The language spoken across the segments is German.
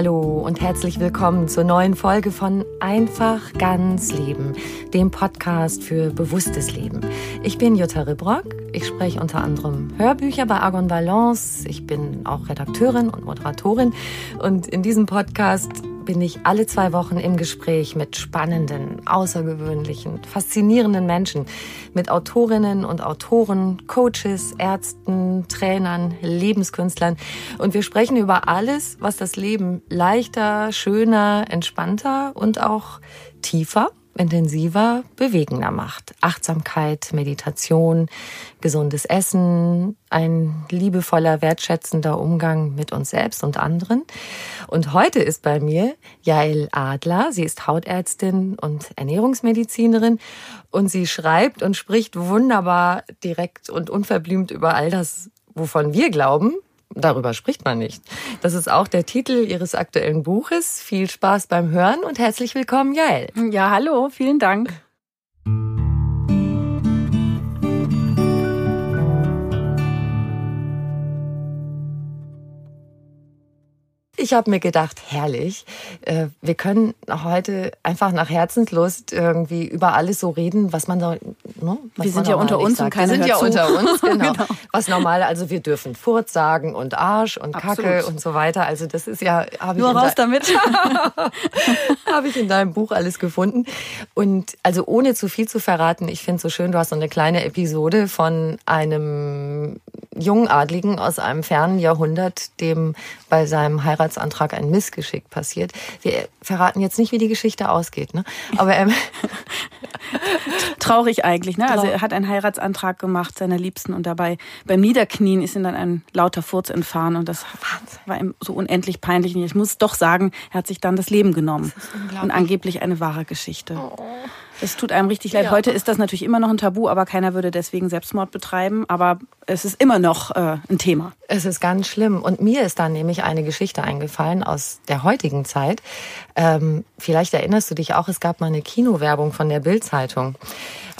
Hallo und herzlich willkommen zur neuen Folge von Einfach ganz Leben, dem Podcast für bewusstes Leben. Ich bin Jutta Ribrock. Ich spreche unter anderem Hörbücher bei Argon Valence. Ich bin auch Redakteurin und Moderatorin. Und in diesem Podcast bin ich alle zwei Wochen im Gespräch mit spannenden, außergewöhnlichen, faszinierenden Menschen, mit Autorinnen und Autoren, Coaches, Ärzten, Trainern, Lebenskünstlern. Und wir sprechen über alles, was das Leben leichter, schöner, entspannter und auch tiefer intensiver, bewegender macht. Achtsamkeit, Meditation, gesundes Essen, ein liebevoller, wertschätzender Umgang mit uns selbst und anderen. Und heute ist bei mir Jael Adler. Sie ist Hautärztin und Ernährungsmedizinerin und sie schreibt und spricht wunderbar direkt und unverblümt über all das, wovon wir glauben, darüber spricht man nicht. Das ist auch der Titel Ihres aktuellen Buches. Viel Spaß beim Hören und herzlich willkommen, Jael. Ja, hallo, vielen Dank. Ich habe mir gedacht, herrlich, äh, wir können heute einfach nach Herzenslust irgendwie über alles so reden, was man so. Ne, was wir sind ja unter uns sagt. und keiner Wir sind ja zu. unter uns, genau. genau. Was normal, also wir dürfen Furz sagen und Arsch und Absolut. Kacke und so weiter. Also das ist ja. Nur raus damit. habe ich in deinem Buch alles gefunden. Und also ohne zu viel zu verraten, ich finde es so schön, du hast so eine kleine Episode von einem jungen Adligen aus einem fernen Jahrhundert, dem bei seinem Heiratsantrag ein Missgeschick passiert. Wir verraten jetzt nicht, wie die Geschichte ausgeht, ne? Aber ähm, traurig eigentlich, ne? Also er hat einen Heiratsantrag gemacht seiner Liebsten und dabei beim Niederknien ist ihm dann ein lauter Furz entfahren und das war ihm so unendlich peinlich. Und ich muss doch sagen, er hat sich dann das Leben genommen und angeblich eine wahre Geschichte. Oh. Es tut einem richtig leid. Ja. Heute ist das natürlich immer noch ein Tabu, aber keiner würde deswegen Selbstmord betreiben. Aber es ist immer noch äh, ein Thema. Es ist ganz schlimm. Und mir ist da nämlich eine Geschichte eingefallen aus der heutigen Zeit. Ähm, vielleicht erinnerst du dich auch, es gab mal eine Kinowerbung von der Bildzeitung.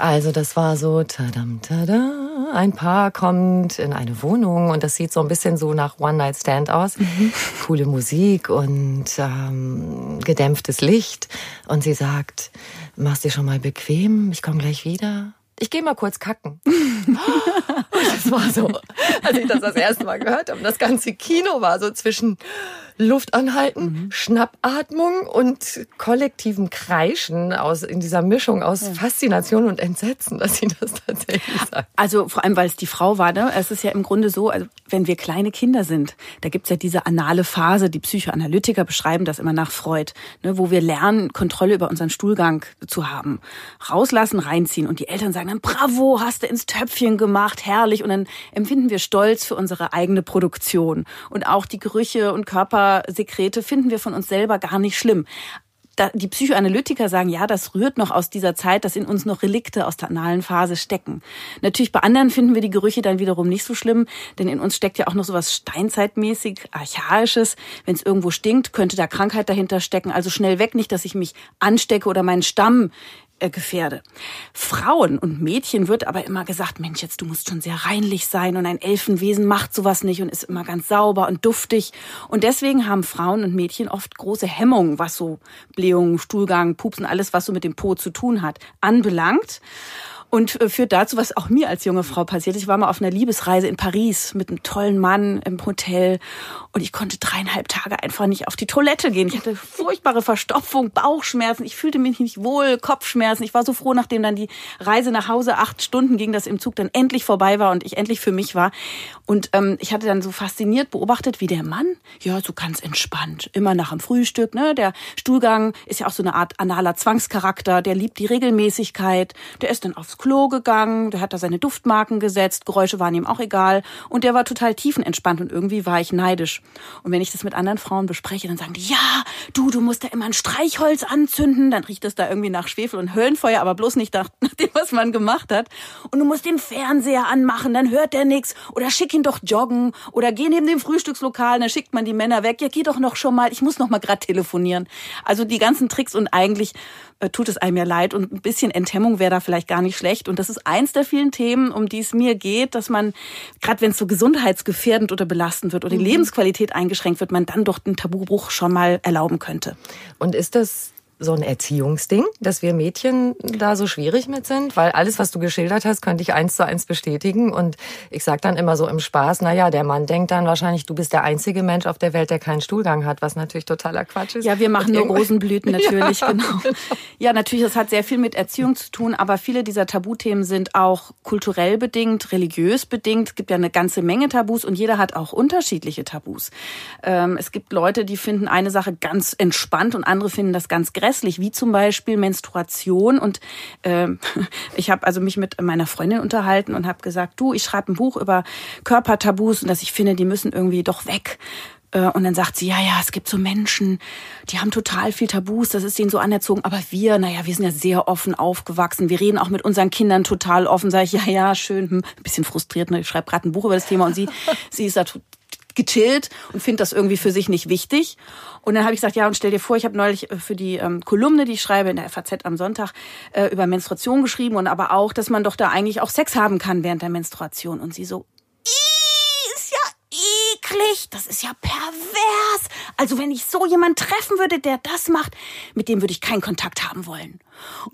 Also das war so, tadam, tada, ein Paar kommt in eine Wohnung und das sieht so ein bisschen so nach One-Night-Stand aus. Mhm. Coole Musik und ähm, gedämpftes Licht. Und sie sagt, machst dir schon mal bequem, ich komme gleich wieder. Ich gehe mal kurz kacken. Das war so, als ich das das erste Mal gehört habe. Das ganze Kino war so zwischen Luft anhalten, mhm. Schnappatmung und kollektivem Kreischen aus, in dieser Mischung aus ja. Faszination und Entsetzen, dass sie das tatsächlich sagt. Also vor allem, weil es die Frau war, ne? Es ist ja im Grunde so, also wenn wir kleine Kinder sind, da gibt's ja diese anale Phase, die Psychoanalytiker beschreiben das immer nach Freud, ne? wo wir lernen, Kontrolle über unseren Stuhlgang zu haben. Rauslassen, reinziehen. Und die Eltern sagen dann, bravo, hast du ins Töpfchen gemacht, herrlich. Und dann empfinden wir Stolz für unsere eigene Produktion. Und auch die Gerüche und Körper Sekrete finden wir von uns selber gar nicht schlimm. die Psychoanalytiker sagen, ja, das rührt noch aus dieser Zeit, dass in uns noch Relikte aus der analen Phase stecken. Natürlich bei anderen finden wir die Gerüche dann wiederum nicht so schlimm, denn in uns steckt ja auch noch so was steinzeitmäßig archaisches. Wenn es irgendwo stinkt, könnte da Krankheit dahinter stecken. Also schnell weg, nicht, dass ich mich anstecke oder meinen Stamm gefährde. Frauen und Mädchen wird aber immer gesagt, Mensch, jetzt du musst schon sehr reinlich sein und ein Elfenwesen macht sowas nicht und ist immer ganz sauber und duftig. Und deswegen haben Frauen und Mädchen oft große Hemmungen, was so Blähungen, Stuhlgang, Pupsen, alles, was so mit dem Po zu tun hat, anbelangt und äh, führt dazu, was auch mir als junge Frau passiert ist. Ich war mal auf einer Liebesreise in Paris mit einem tollen Mann im Hotel und ich konnte dreieinhalb Tage einfach nicht auf die Toilette gehen. Ich hatte furchtbare Verstopfung, Bauchschmerzen, ich fühlte mich nicht wohl, Kopfschmerzen. Ich war so froh, nachdem dann die Reise nach Hause acht Stunden ging, dass im Zug dann endlich vorbei war und ich endlich für mich war. Und ähm, ich hatte dann so fasziniert beobachtet, wie der Mann, ja, so ganz entspannt, immer nach dem Frühstück, ne, der Stuhlgang ist ja auch so eine Art analer Zwangscharakter, der liebt die Regelmäßigkeit, der ist dann aufs Klo gegangen, der hat da seine Duftmarken gesetzt, Geräusche waren ihm auch egal und der war total tiefenentspannt und irgendwie war ich neidisch. Und wenn ich das mit anderen Frauen bespreche, dann sagen die, ja, du, du musst da immer ein Streichholz anzünden, dann riecht es da irgendwie nach Schwefel und Höllenfeuer, aber bloß nicht nach, nach dem, was man gemacht hat. Und du musst den Fernseher anmachen, dann hört der nix oder schick ihn doch joggen oder geh neben dem Frühstückslokal, dann schickt man die Männer weg. Ja, geh doch noch schon mal, ich muss noch mal gerade telefonieren. Also die ganzen Tricks und eigentlich tut es einem ja leid und ein bisschen Enthemmung wäre da vielleicht gar nicht schlecht. Und das ist eins der vielen Themen, um die es mir geht, dass man, gerade wenn es so gesundheitsgefährdend oder belastend wird oder die mhm. Lebensqualität eingeschränkt wird, man dann doch den Tabubruch schon mal erlauben könnte. Und ist das so ein Erziehungsding, dass wir Mädchen da so schwierig mit sind? Weil alles, was du geschildert hast, könnte ich eins zu eins bestätigen. Und ich sag dann immer so im Spaß, na ja, der Mann denkt dann wahrscheinlich, du bist der einzige Mensch auf der Welt, der keinen Stuhlgang hat, was natürlich totaler Quatsch ist. Ja, wir machen nur Rosenblüten natürlich, ja, genau. Ja, natürlich, das hat sehr viel mit Erziehung zu tun, aber viele dieser Tabuthemen sind auch kulturell bedingt, religiös bedingt. Es gibt ja eine ganze Menge Tabus und jeder hat auch unterschiedliche Tabus. Ähm, es gibt Leute, die finden eine Sache ganz entspannt und andere finden das ganz grässlich grässlich, wie zum Beispiel Menstruation. Und äh, ich habe also mich mit meiner Freundin unterhalten und habe gesagt, du, ich schreibe ein Buch über Körpertabus und dass ich finde, die müssen irgendwie doch weg. Äh, und dann sagt sie, ja, ja, es gibt so Menschen, die haben total viel Tabus, das ist denen so anerzogen. Aber wir, naja, wir sind ja sehr offen aufgewachsen. Wir reden auch mit unseren Kindern total offen. Sag ich, ja, ja, schön. Hm, ein bisschen frustriert, ne? ich schreibe gerade ein Buch über das Thema und sie, sie ist da gechillt und findet das irgendwie für sich nicht wichtig. Und dann habe ich gesagt, ja, und stell dir vor, ich habe neulich äh, für die ähm, Kolumne, die ich schreibe in der FAZ am Sonntag, äh, über Menstruation geschrieben und aber auch, dass man doch da eigentlich auch Sex haben kann während der Menstruation. Und sie so, ist ja eklig, das ist ja pervers. Also wenn ich so jemand treffen würde, der das macht, mit dem würde ich keinen Kontakt haben wollen.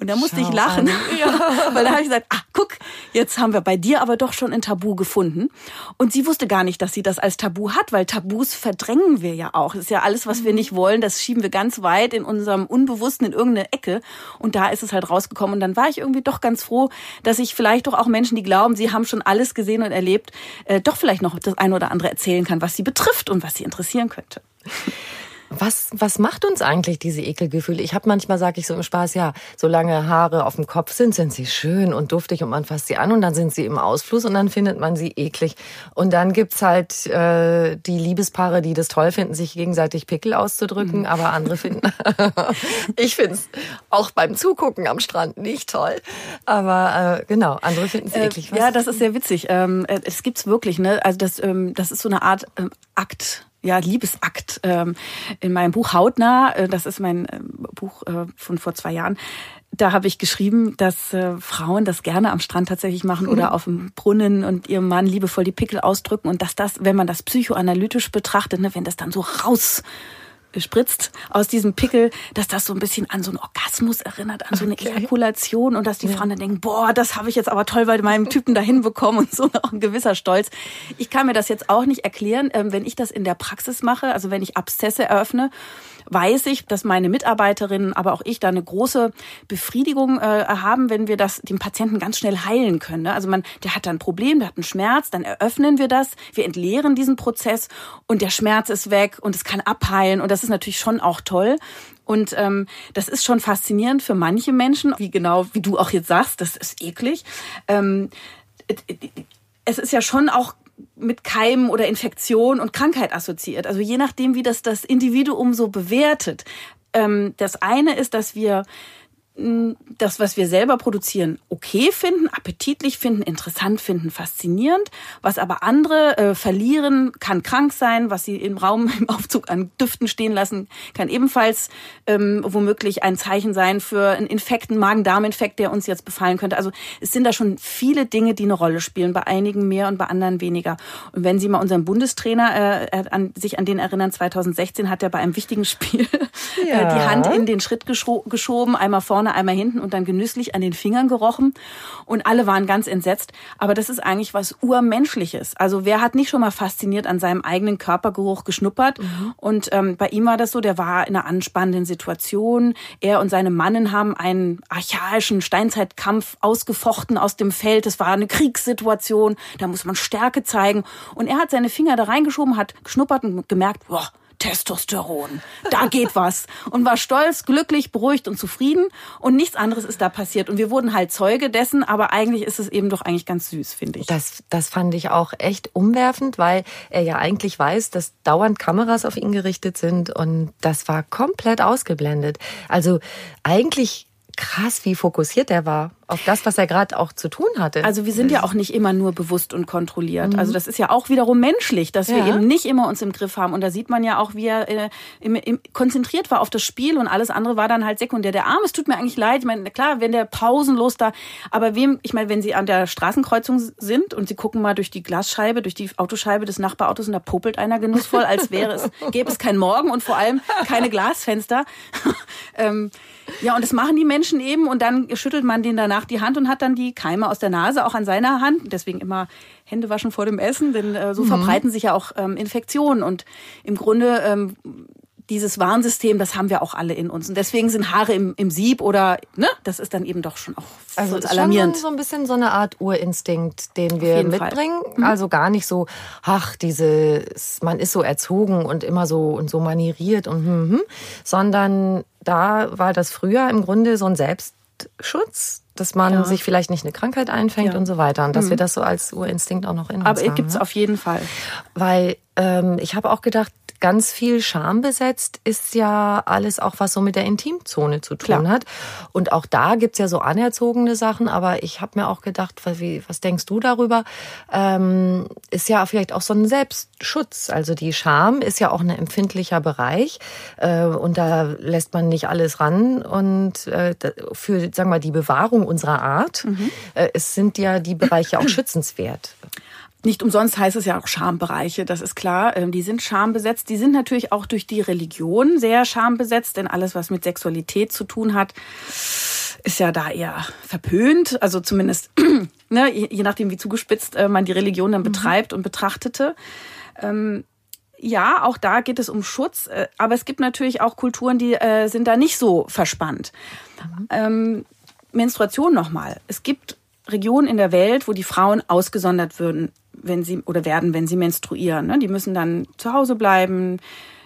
Und da musste Schau ich lachen, ja, weil da habe ich gesagt, ah, guck, jetzt haben wir bei dir aber doch schon ein Tabu gefunden. Und sie wusste gar nicht, dass sie das als Tabu hat, weil Tabus verdrängen wir ja auch. Das ist ja alles, was wir nicht wollen, das schieben wir ganz weit in unserem Unbewussten in irgendeine Ecke. Und da ist es halt rausgekommen. Und dann war ich irgendwie doch ganz froh, dass ich vielleicht doch auch Menschen, die glauben, sie haben schon alles gesehen und erlebt, äh, doch vielleicht noch das eine oder andere erzählen kann, was sie betrifft und was sie interessieren könnte. Was, was macht uns eigentlich diese Ekelgefühle? Ich habe manchmal, sage ich so im Spaß, ja, solange Haare auf dem Kopf sind, sind sie schön und duftig und man fasst sie an und dann sind sie im Ausfluss und dann findet man sie eklig. Und dann gibt's halt äh, die Liebespaare, die das toll finden, sich gegenseitig Pickel auszudrücken, mhm. aber andere finden, ich find's auch beim Zugucken am Strand nicht toll. Aber äh, genau, andere finden es äh, eklig. Was? Ja, das ist sehr witzig. Ähm, äh, es gibt's wirklich, ne? Also das, ähm, das ist so eine Art ähm, Akt ja, Liebesakt ähm, in meinem Buch Hautnah, äh, das ist mein äh, Buch äh, von vor zwei Jahren, da habe ich geschrieben, dass äh, Frauen das gerne am Strand tatsächlich machen oder auf dem Brunnen und ihrem Mann liebevoll die Pickel ausdrücken und dass das, wenn man das psychoanalytisch betrachtet, ne, wenn das dann so raus spritzt aus diesem Pickel, dass das so ein bisschen an so einen Orgasmus erinnert, an so eine okay. Ejakulation und dass die ja. Frauen dann denken, boah, das habe ich jetzt aber toll bei meinem Typen da hinbekommen und so auch ein gewisser Stolz. Ich kann mir das jetzt auch nicht erklären, ähm, wenn ich das in der Praxis mache, also wenn ich Abszesse eröffne weiß ich, dass meine Mitarbeiterinnen, aber auch ich da eine große Befriedigung äh, haben, wenn wir das dem Patienten ganz schnell heilen können. Ne? Also man, der hat da ein Problem, der hat einen Schmerz, dann eröffnen wir das, wir entleeren diesen Prozess und der Schmerz ist weg und es kann abheilen und das ist natürlich schon auch toll. Und ähm, das ist schon faszinierend für manche Menschen, wie genau, wie du auch jetzt sagst, das ist eklig. Ähm, es ist ja schon auch mit Keimen oder Infektion und Krankheit assoziiert. Also je nachdem, wie das das Individuum so bewertet. Ähm, das eine ist, dass wir das, was wir selber produzieren, okay finden, appetitlich finden, interessant finden, faszinierend. Was aber andere äh, verlieren, kann krank sein. Was sie im Raum im Aufzug an Düften stehen lassen, kann ebenfalls ähm, womöglich ein Zeichen sein für einen Infekt, einen Magen-Darm-Infekt, der uns jetzt befallen könnte. Also es sind da schon viele Dinge, die eine Rolle spielen. Bei einigen mehr und bei anderen weniger. Und wenn Sie mal unseren Bundestrainer äh, an, sich an den erinnern, 2016 hat er bei einem wichtigen Spiel ja. äh, die Hand in den Schritt geschoben, einmal vorne vorne, einmal hinten und dann genüsslich an den Fingern gerochen. Und alle waren ganz entsetzt. Aber das ist eigentlich was Urmenschliches. Also wer hat nicht schon mal fasziniert an seinem eigenen Körpergeruch geschnuppert? Mhm. Und ähm, bei ihm war das so, der war in einer anspannenden Situation. Er und seine Mannen haben einen archaischen Steinzeitkampf ausgefochten aus dem Feld. Es war eine Kriegssituation. Da muss man Stärke zeigen. Und er hat seine Finger da reingeschoben, hat geschnuppert und gemerkt, boah, Testosteron, da geht was. Und war stolz, glücklich, beruhigt und zufrieden. Und nichts anderes ist da passiert. Und wir wurden halt Zeuge dessen, aber eigentlich ist es eben doch eigentlich ganz süß, finde ich. Das, das fand ich auch echt umwerfend, weil er ja eigentlich weiß, dass dauernd Kameras auf ihn gerichtet sind. Und das war komplett ausgeblendet. Also eigentlich krass, wie fokussiert er war auf das, was er gerade auch zu tun hatte. Also wir sind ja auch nicht immer nur bewusst und kontrolliert. Mhm. Also das ist ja auch wiederum menschlich, dass wir eben nicht immer uns im Griff haben. Und da sieht man ja auch, wie er äh, im, im, konzentriert war auf das Spiel und alles andere war dann halt sekundär. Der Arm, es tut mir eigentlich leid. Ich meine, klar, wenn der pausenlos da, aber wem, ich meine, wenn Sie an der Straßenkreuzung sind und Sie gucken mal durch die Glasscheibe, durch die Autoscheibe des Nachbarautos und da popelt einer genussvoll, als wäre es, gäbe es kein Morgen und vor allem keine Glasfenster. ähm, ja, und das machen die Menschen eben und dann schüttelt man denen danach die Hand und hat dann die Keime aus der Nase auch an seiner Hand. Deswegen immer Hände waschen vor dem Essen, denn äh, so mhm. verbreiten sich ja auch ähm, Infektionen. Und im Grunde ähm, dieses Warnsystem, das haben wir auch alle in uns. Und deswegen sind Haare im, im Sieb oder, ne, das ist dann eben doch schon auch also ist alarmierend. Schon so ein bisschen so eine Art Urinstinkt, den wir mitbringen. Mhm. Also gar nicht so, ach, dieses, man ist so erzogen und immer so und so manieriert und hm, hm, sondern da war das früher im Grunde so ein Selbstschutz, dass man ja. sich vielleicht nicht eine Krankheit einfängt ja. und so weiter. Und dass mhm. wir das so als Urinstinkt auch noch in uns Aber haben. Aber gibt's ne? auf jeden Fall. Weil ähm, ich habe auch gedacht, ganz viel Scham besetzt ist ja alles auch, was so mit der Intimzone zu tun Klar. hat. Und auch da gibt's ja so anerzogene Sachen, aber ich habe mir auch gedacht, was, wie, was denkst du darüber? Ähm, ist ja vielleicht auch so ein Selbstschutz. Also die Scham ist ja auch ein empfindlicher Bereich äh, und da lässt man nicht alles ran. Und äh, für, sagen wir, die Bewahrung unserer Art mhm. äh, es sind ja die Bereiche auch schützenswert. Nicht umsonst heißt es ja auch Schambereiche, das ist klar. Ähm, die sind schambesetzt. Die sind natürlich auch durch die Religion sehr schambesetzt, denn alles, was mit Sexualität zu tun hat, ist ja da eher verpönt. Also zumindest, ne, je nachdem, wie zugespitzt äh, man die Religion dann mhm. betreibt und betrachtete. Ähm, ja, auch da geht es um Schutz, äh, aber es gibt natürlich auch Kulturen, die äh, sind da nicht so verspannt. Mhm. Ähm, Menstruation nochmal. Es gibt Regionen in der Welt, wo die Frauen ausgesondert würden, wenn sie oder werden, wenn sie menstruieren. Ne? Die müssen dann zu Hause bleiben,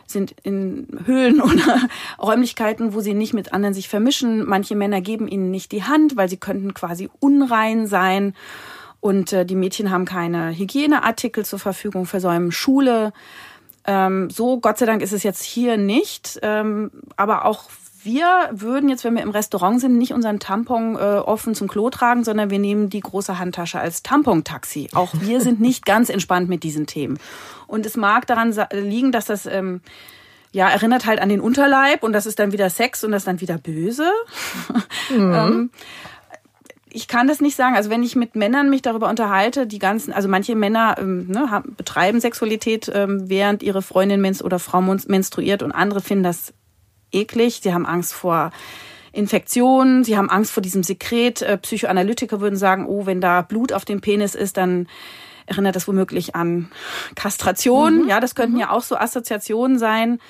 sind in Höhlen oder Räumlichkeiten, wo sie nicht mit anderen sich vermischen. Manche Männer geben ihnen nicht die Hand, weil sie könnten quasi unrein sein. Und äh, die Mädchen haben keine Hygieneartikel zur Verfügung, versäumen Schule. Ähm, so, Gott sei Dank ist es jetzt hier nicht. Ähm, aber auch wir würden jetzt, wenn wir im Restaurant sind, nicht unseren Tampon äh, offen zum Klo tragen, sondern wir nehmen die große Handtasche als Tampontaxi. Auch wir sind nicht ganz entspannt mit diesen Themen. Und es mag daran liegen, dass das ähm, ja erinnert halt an den Unterleib und das ist dann wieder Sex und das ist dann wieder böse. Mhm. ähm, ich kann das nicht sagen. Also wenn ich mit Männern mich darüber unterhalte, die ganzen, also manche Männer ähm, ne, haben, betreiben Sexualität, ähm, während ihre Freundin menst oder Frau menstruiert und andere finden das eklig. Sie haben Angst vor Infektionen, sie haben Angst vor diesem Sekret. Äh, Psychoanalytiker würden sagen, oh, wenn da Blut auf dem Penis ist, dann erinnert das womöglich an Kastration. Mhm. Ja, das könnten mhm. ja auch so Assoziationen sein.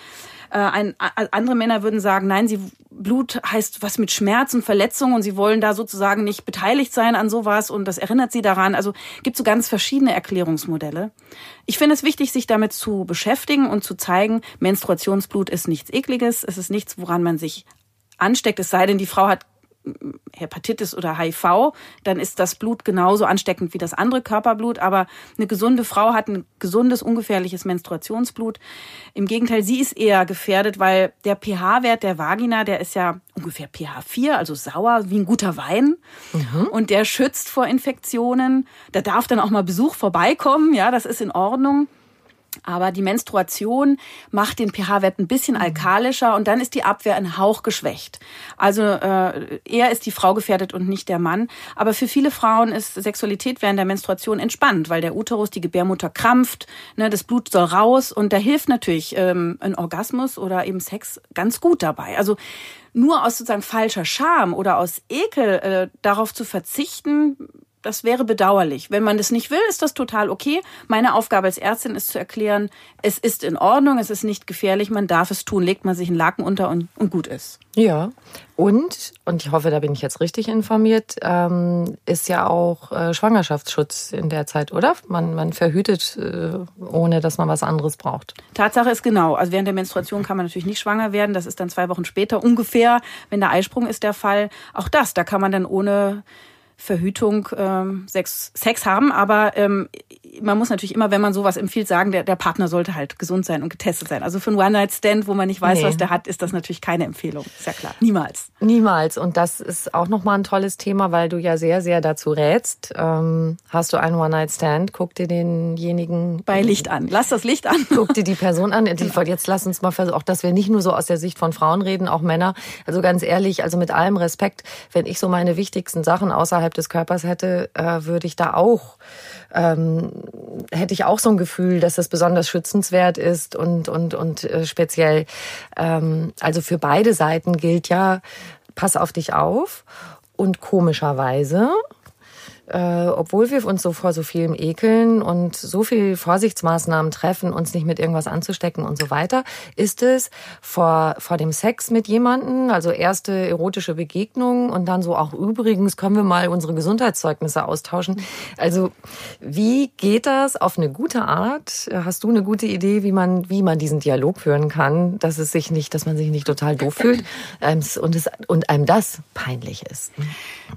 Äh, ein, andere Männer würden sagen, nein, sie Blut heißt was mit Schmerz und Verletzung und sie wollen da sozusagen nicht beteiligt sein an sowas und das erinnert sie daran. Also gibt so ganz verschiedene Erklärungsmodelle. Ich finde es wichtig, sich damit zu beschäftigen und zu zeigen, Menstruationsblut ist nichts ekliges, es ist nichts, woran man sich ansteckt, es sei denn, die Frau hat Hepatitis oder HIV, dann ist das Blut genauso ansteckend wie das andere Körperblut. Aber eine gesunde Frau hat ein gesundes, ungefährliches Menstruationsblut. Im Gegenteil, sie ist eher gefährdet, weil der pH-Wert der Vagina, der ist ja ungefähr pH 4, also sauer wie ein guter Wein. Mhm. Und der schützt vor Infektionen. Da darf dann auch mal Besuch vorbeikommen. Ja, das ist in Ordnung. Aber die Menstruation macht den pH-Wert ein bisschen mhm. alkalischer und dann ist die Abwehr ein Hauch geschwächt. Also äh, eher ist die Frau gefährdet und nicht der Mann. Aber für viele Frauen ist Sexualität während der Menstruation entspannt, weil der Uterus, die Gebärmutter krampft, ne, das Blut soll raus und da hilft natürlich ähm, ein Orgasmus oder eben Sex ganz gut dabei. Also nur aus sozusagen falscher Scham oder aus Ekel äh, darauf zu verzichten, das wäre bedauerlich. Wenn man das nicht will, ist das total okay. Meine Aufgabe als Ärztin ist zu erklären, es ist in Ordnung, es ist nicht gefährlich, man darf es tun, legt man sich einen Laken unter und, und gut ist. Ja, und, und ich hoffe, da bin ich jetzt richtig informiert, ähm, ist ja auch äh, Schwangerschaftsschutz in der Zeit, oder? Man, man verhütet, äh, ohne dass man was anderes braucht. Tatsache ist genau, also während der Menstruation kann man natürlich nicht schwanger werden, das ist dann zwei Wochen später ungefähr, wenn der Eisprung ist der Fall. Auch das, da kann man dann ohne Verhütung ähm, Sex, Sex haben. Aber ähm, man muss natürlich immer, wenn man sowas empfiehlt, sagen, der, der Partner sollte halt gesund sein und getestet sein. Also für einen One-Night-Stand, wo man nicht weiß, nee. was der hat, ist das natürlich keine Empfehlung. Ist ja klar. Niemals. Niemals. Und das ist auch nochmal ein tolles Thema, weil du ja sehr, sehr dazu rätst. Ähm, hast du einen One-Night-Stand, guck dir denjenigen... Bei Licht an. Lass das Licht an. Guck dir die Person an. Jetzt lass uns mal versuchen, auch dass wir nicht nur so aus der Sicht von Frauen reden, auch Männer. Also ganz ehrlich, also mit allem Respekt, wenn ich so meine wichtigsten Sachen außerhalb des Körpers hätte, äh, würde ich da auch ähm, hätte ich auch so ein Gefühl, dass das besonders schützenswert ist und, und, und äh, speziell, ähm, also für beide Seiten gilt ja, pass auf dich auf. Und komischerweise äh, obwohl wir uns so vor so vielem ekeln und so viel Vorsichtsmaßnahmen treffen, uns nicht mit irgendwas anzustecken und so weiter, ist es vor, vor dem Sex mit jemanden, also erste erotische Begegnung und dann so auch übrigens können wir mal unsere Gesundheitszeugnisse austauschen. Also wie geht das auf eine gute Art? Hast du eine gute Idee, wie man, wie man diesen Dialog führen kann, dass es sich nicht, dass man sich nicht total doof fühlt ähm, und, es, und einem das peinlich ist?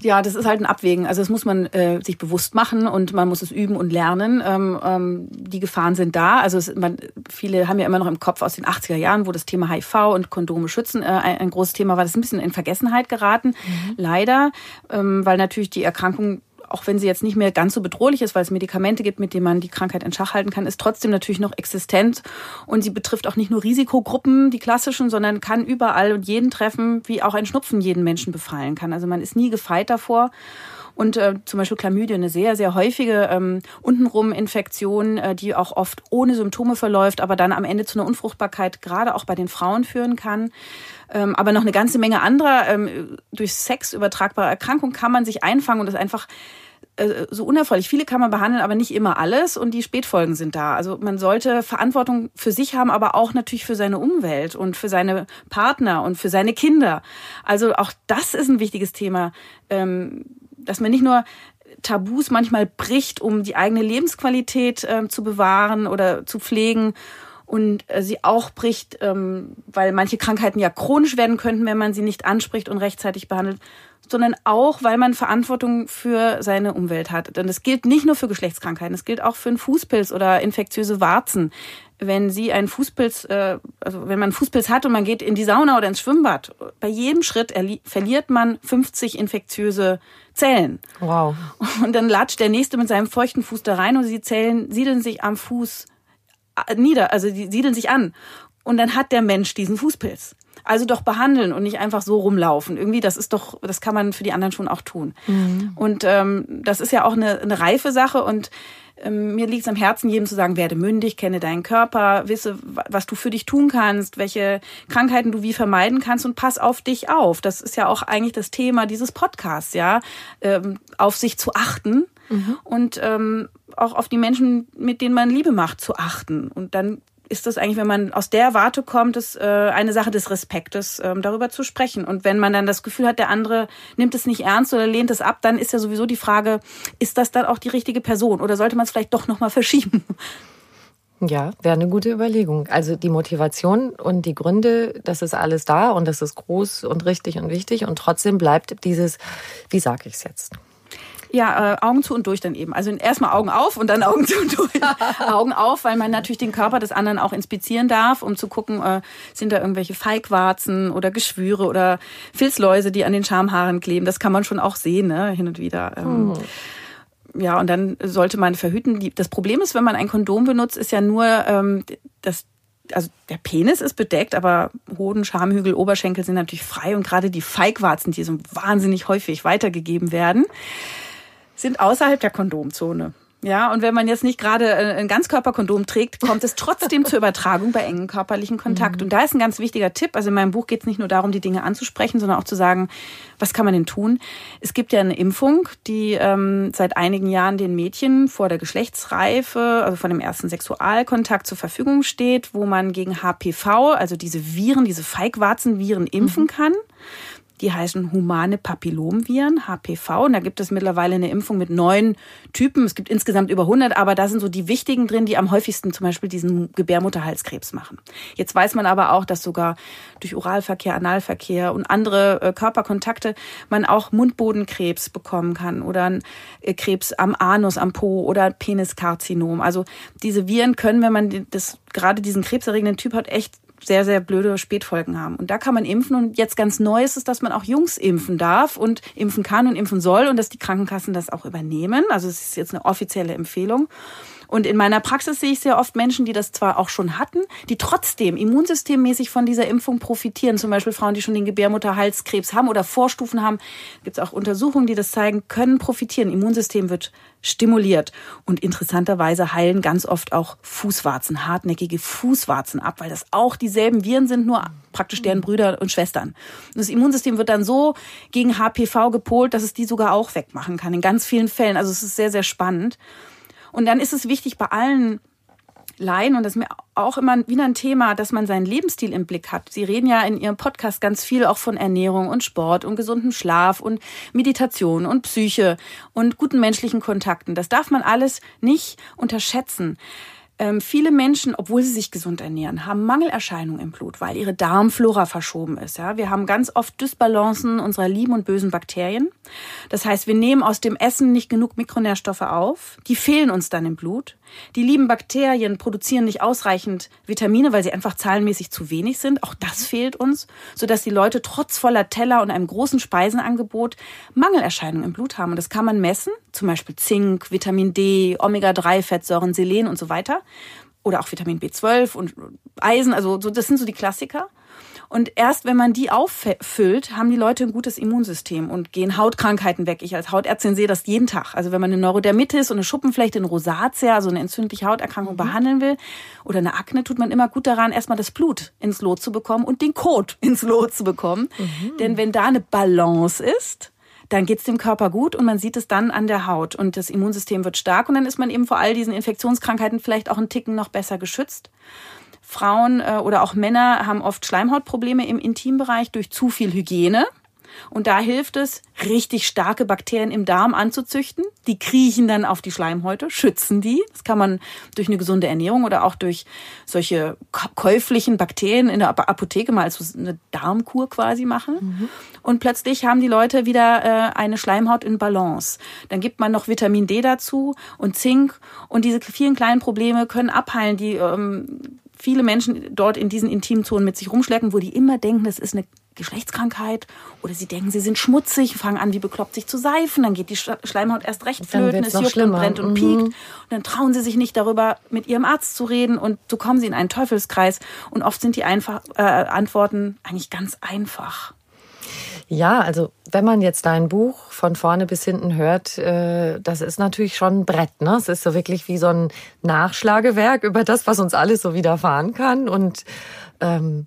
Ja, das ist halt ein Abwägen. Also das muss man äh, sich bewusst machen und man muss es üben und lernen. Ähm, ähm, die Gefahren sind da. Also es, man, viele haben ja immer noch im Kopf aus den 80er Jahren, wo das Thema HIV und Kondome schützen äh, ein, ein, großes Thema war. Das ist ein bisschen in Vergessenheit geraten, mhm. leider, ähm, weil natürlich die Erkrankung auch wenn sie jetzt nicht mehr ganz so bedrohlich ist, weil es Medikamente gibt, mit denen man die Krankheit in Schach halten kann, ist trotzdem natürlich noch existent. Und sie betrifft auch nicht nur Risikogruppen, die klassischen, sondern kann überall und jeden treffen, wie auch ein Schnupfen jeden Menschen befallen kann. Also man ist nie gefeit davor. Und äh, zum Beispiel Chlamydien, eine sehr, sehr häufige ähm, untenrum Infektion, äh, die auch oft ohne Symptome verläuft, aber dann am Ende zu einer Unfruchtbarkeit gerade auch bei den Frauen führen kann. Ähm, aber noch eine ganze Menge anderer ähm, durch Sex übertragbare Erkrankungen kann man sich einfangen und das einfach äh, so unerfreulich. Viele kann man behandeln, aber nicht immer alles und die Spätfolgen sind da. Also man sollte Verantwortung für sich haben, aber auch natürlich für seine Umwelt und für seine Partner und für seine Kinder. Also auch das ist ein wichtiges Thema, ähm, dass man nicht nur Tabus manchmal bricht, um die eigene Lebensqualität äh, zu bewahren oder zu pflegen und äh, sie auch bricht, ähm, weil manche Krankheiten ja chronisch werden könnten, wenn man sie nicht anspricht und rechtzeitig behandelt, sondern auch, weil man Verantwortung für seine Umwelt hat. Denn das gilt nicht nur für Geschlechtskrankheiten, es gilt auch für einen Fußpilz oder infektiöse Warzen. Wenn Sie einen Fußpilz, äh, also wenn man einen Fußpilz hat und man geht in die Sauna oder ins Schwimmbad, bei jedem Schritt verliert man 50 infektiöse Zellen. Wow. Und dann latscht der Nächste mit seinem feuchten Fuß da rein und die Zellen siedeln sich am Fuß äh, nieder, also die siedeln sich an. Und dann hat der Mensch diesen Fußpilz. Also doch behandeln und nicht einfach so rumlaufen. Irgendwie, das ist doch, das kann man für die anderen schon auch tun. Mhm. Und ähm, das ist ja auch eine, eine reife Sache und ähm, mir liegt es am Herzen, jedem zu sagen, werde mündig, kenne deinen Körper, wisse, was du für dich tun kannst, welche Krankheiten du wie vermeiden kannst und pass auf dich auf. Das ist ja auch eigentlich das Thema dieses Podcasts, ja, ähm, auf sich zu achten mhm. und ähm, auch auf die Menschen, mit denen man Liebe macht, zu achten. Und dann ist das eigentlich, wenn man aus der Warte kommt, ist, äh, eine Sache des Respektes, ähm, darüber zu sprechen. Und wenn man dann das Gefühl hat, der andere nimmt es nicht ernst oder lehnt es ab, dann ist ja sowieso die Frage, ist das dann auch die richtige Person oder sollte man es vielleicht doch nochmal verschieben? Ja, wäre eine gute Überlegung. Also die Motivation und die Gründe, das ist alles da und das ist groß und richtig und wichtig und trotzdem bleibt dieses, wie sage ich es jetzt? Ja, äh, Augen zu und durch dann eben. Also erstmal Augen auf und dann Augen zu und durch. Augen auf, weil man natürlich den Körper des anderen auch inspizieren darf, um zu gucken, äh, sind da irgendwelche Feigwarzen oder Geschwüre oder Filzläuse, die an den Schamhaaren kleben. Das kann man schon auch sehen, ne? hin und wieder. Ähm, hm. Ja, und dann sollte man verhüten. Das Problem ist, wenn man ein Kondom benutzt, ist ja nur, ähm, das also der Penis ist bedeckt, aber Hoden, Schamhügel, Oberschenkel sind natürlich frei und gerade die Feigwarzen, die so wahnsinnig häufig weitergegeben werden, sind außerhalb der Kondomzone. Ja, und wenn man jetzt nicht gerade äh, ein Ganzkörperkondom trägt, kommt es trotzdem zur Übertragung bei engem körperlichen Kontakt. Mhm. Und da ist ein ganz wichtiger Tipp. Also in meinem Buch geht es nicht nur darum, die Dinge anzusprechen, sondern auch zu sagen, was kann man denn tun? Es gibt ja eine Impfung, die ähm, seit einigen Jahren den Mädchen vor der Geschlechtsreife, also vor dem ersten Sexualkontakt zur Verfügung steht, wo man gegen HPV, also diese Viren, diese Feigwarzenviren impfen mhm. kann. Die heißen humane Papillomviren, HPV. Und da gibt es mittlerweile eine Impfung mit neun Typen. Es gibt insgesamt über 100, aber da sind so die wichtigen drin, die am häufigsten zum Beispiel diesen Gebärmutterhalskrebs machen. Jetzt weiß man aber auch, dass sogar durch Oralverkehr, Analverkehr und andere äh, Körperkontakte man auch Mundbodenkrebs bekommen kann oder äh, Krebs am Anus, am Po oder Peniskarzinom. Also diese Viren können, wenn man das gerade diesen krebserregenden Typ hat, echt sehr, sehr blöde Spätfolgen haben. Und da kann man impfen. Und jetzt ganz neu ist es, dass man auch Jungs impfen darf und impfen kann und impfen soll und dass die Krankenkassen das auch übernehmen. Also es ist jetzt eine offizielle Empfehlung. Und in meiner Praxis sehe ich sehr oft Menschen, die das zwar auch schon hatten, die trotzdem immunsystemmäßig von dieser Impfung profitieren. Zum Beispiel Frauen, die schon den Gebärmutterhalskrebs haben oder Vorstufen haben. Gibt es auch Untersuchungen, die das zeigen, können profitieren. Immunsystem wird stimuliert. Und interessanterweise heilen ganz oft auch Fußwarzen, hartnäckige Fußwarzen ab, weil das auch dieselben Viren sind, nur praktisch deren Brüder und Schwestern. Und das Immunsystem wird dann so gegen HPV gepolt, dass es die sogar auch wegmachen kann, in ganz vielen Fällen. Also es ist sehr, sehr spannend. Und dann ist es wichtig bei allen Laien, und das ist mir auch immer wieder ein Thema, dass man seinen Lebensstil im Blick hat. Sie reden ja in Ihrem Podcast ganz viel auch von Ernährung und Sport und gesundem Schlaf und Meditation und Psyche und guten menschlichen Kontakten. Das darf man alles nicht unterschätzen. Ähm, viele Menschen, obwohl sie sich gesund ernähren, haben Mangelerscheinungen im Blut, weil ihre Darmflora verschoben ist. Ja? Wir haben ganz oft Dysbalancen unserer lieben und bösen Bakterien. Das heißt, wir nehmen aus dem Essen nicht genug Mikronährstoffe auf. Die fehlen uns dann im Blut. Die lieben Bakterien produzieren nicht ausreichend Vitamine, weil sie einfach zahlenmäßig zu wenig sind. Auch das fehlt uns, sodass die Leute trotz voller Teller und einem großen Speisenangebot Mangelerscheinungen im Blut haben. Und das kann man messen, zum Beispiel Zink, Vitamin D, Omega-3-Fettsäuren, Selen und so weiter. Oder auch Vitamin B12 und Eisen, also das sind so die Klassiker. Und erst wenn man die auffüllt, haben die Leute ein gutes Immunsystem und gehen Hautkrankheiten weg. Ich als Hautärztin sehe das jeden Tag. Also wenn man eine Neurodermitis und eine Schuppenflechte, eine Rosatia, also eine entzündliche Hauterkrankung mhm. behandeln will oder eine Akne, tut man immer gut daran, erstmal das Blut ins Lot zu bekommen und den Kot ins Lot zu bekommen. Mhm. Denn wenn da eine Balance ist, dann geht's dem Körper gut und man sieht es dann an der Haut und das Immunsystem wird stark und dann ist man eben vor all diesen Infektionskrankheiten vielleicht auch einen Ticken noch besser geschützt. Frauen äh, oder auch Männer haben oft Schleimhautprobleme im Intimbereich durch zu viel Hygiene. Und da hilft es, richtig starke Bakterien im Darm anzuzüchten. Die kriechen dann auf die Schleimhäute, schützen die. Das kann man durch eine gesunde Ernährung oder auch durch solche käuflichen Bakterien in der Apotheke mal als eine Darmkur quasi machen. Mhm. Und plötzlich haben die Leute wieder äh, eine Schleimhaut in Balance. Dann gibt man noch Vitamin D dazu und Zink. Und diese vielen kleinen Probleme können abheilen, die ähm, viele Menschen dort in diesen Intimzonen mit sich rumschlecken, wo die immer denken, das ist eine Geschlechtskrankheit. Oder sie denken, sie sind schmutzig, fangen an, wie bekloppt sich zu seifen, dann geht die Schleimhaut erst recht flöten, es juckt und brennt und mhm. piekt und dann trauen sie sich nicht darüber, mit ihrem Arzt zu reden. Und so kommen sie in einen Teufelskreis. Und oft sind die einfach, äh, Antworten eigentlich ganz einfach. Ja, also wenn man jetzt dein Buch von vorne bis hinten hört, äh, das ist natürlich schon ein Brett. Ne? Es ist so wirklich wie so ein Nachschlagewerk über das, was uns alles so widerfahren kann. Und ähm,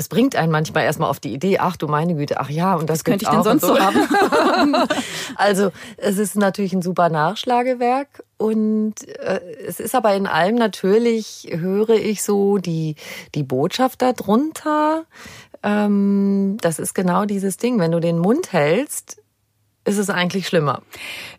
es bringt einen manchmal erstmal auf die Idee, ach du meine Güte, ach ja, und das, das könnte ich denn sonst so haben. also es ist natürlich ein super Nachschlagewerk und äh, es ist aber in allem natürlich, höre ich so die, die Botschaft darunter, ähm, das ist genau dieses Ding. Wenn du den Mund hältst, ist es eigentlich schlimmer.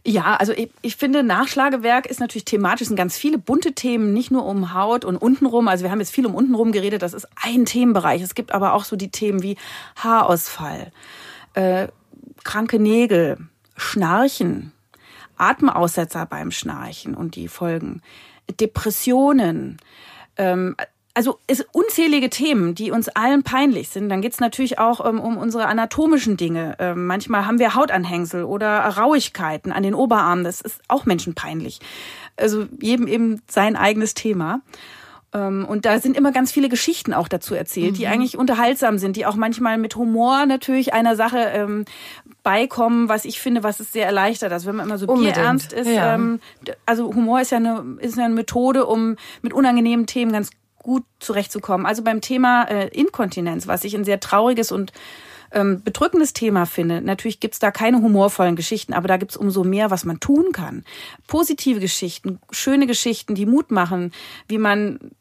Ja, also ich, ich finde, Nachschlagewerk ist natürlich thematisch, sind ganz viele bunte Themen, nicht nur um Haut und untenrum. Also wir haben jetzt viel um untenrum geredet, das ist ein Themenbereich. Es gibt aber auch so die Themen wie Haarausfall, äh, kranke Nägel, Schnarchen, Atemaussetzer beim Schnarchen und die Folgen, Depressionen, ähm, also es unzählige Themen, die uns allen peinlich sind. Dann geht's natürlich auch ähm, um unsere anatomischen Dinge. Ähm, manchmal haben wir Hautanhängsel oder Rauigkeiten an den Oberarmen. Das ist auch menschenpeinlich. Also jedem eben sein eigenes Thema. Ähm, und da sind immer ganz viele Geschichten auch dazu erzählt, mhm. die eigentlich unterhaltsam sind, die auch manchmal mit Humor natürlich einer Sache ähm, beikommen, was ich finde, was es sehr erleichtert. Also wenn man immer so Unbedingt. bierernst ist, ja. ähm, also Humor ist ja eine ist ja eine Methode, um mit unangenehmen Themen ganz gut zurechtzukommen. Also beim Thema äh, Inkontinenz, was ich ein sehr trauriges und ähm, bedrückendes Thema finde. Natürlich gibt's da keine humorvollen Geschichten, aber da gibt's umso mehr, was man tun kann. Positive Geschichten, schöne Geschichten, die Mut machen, wie man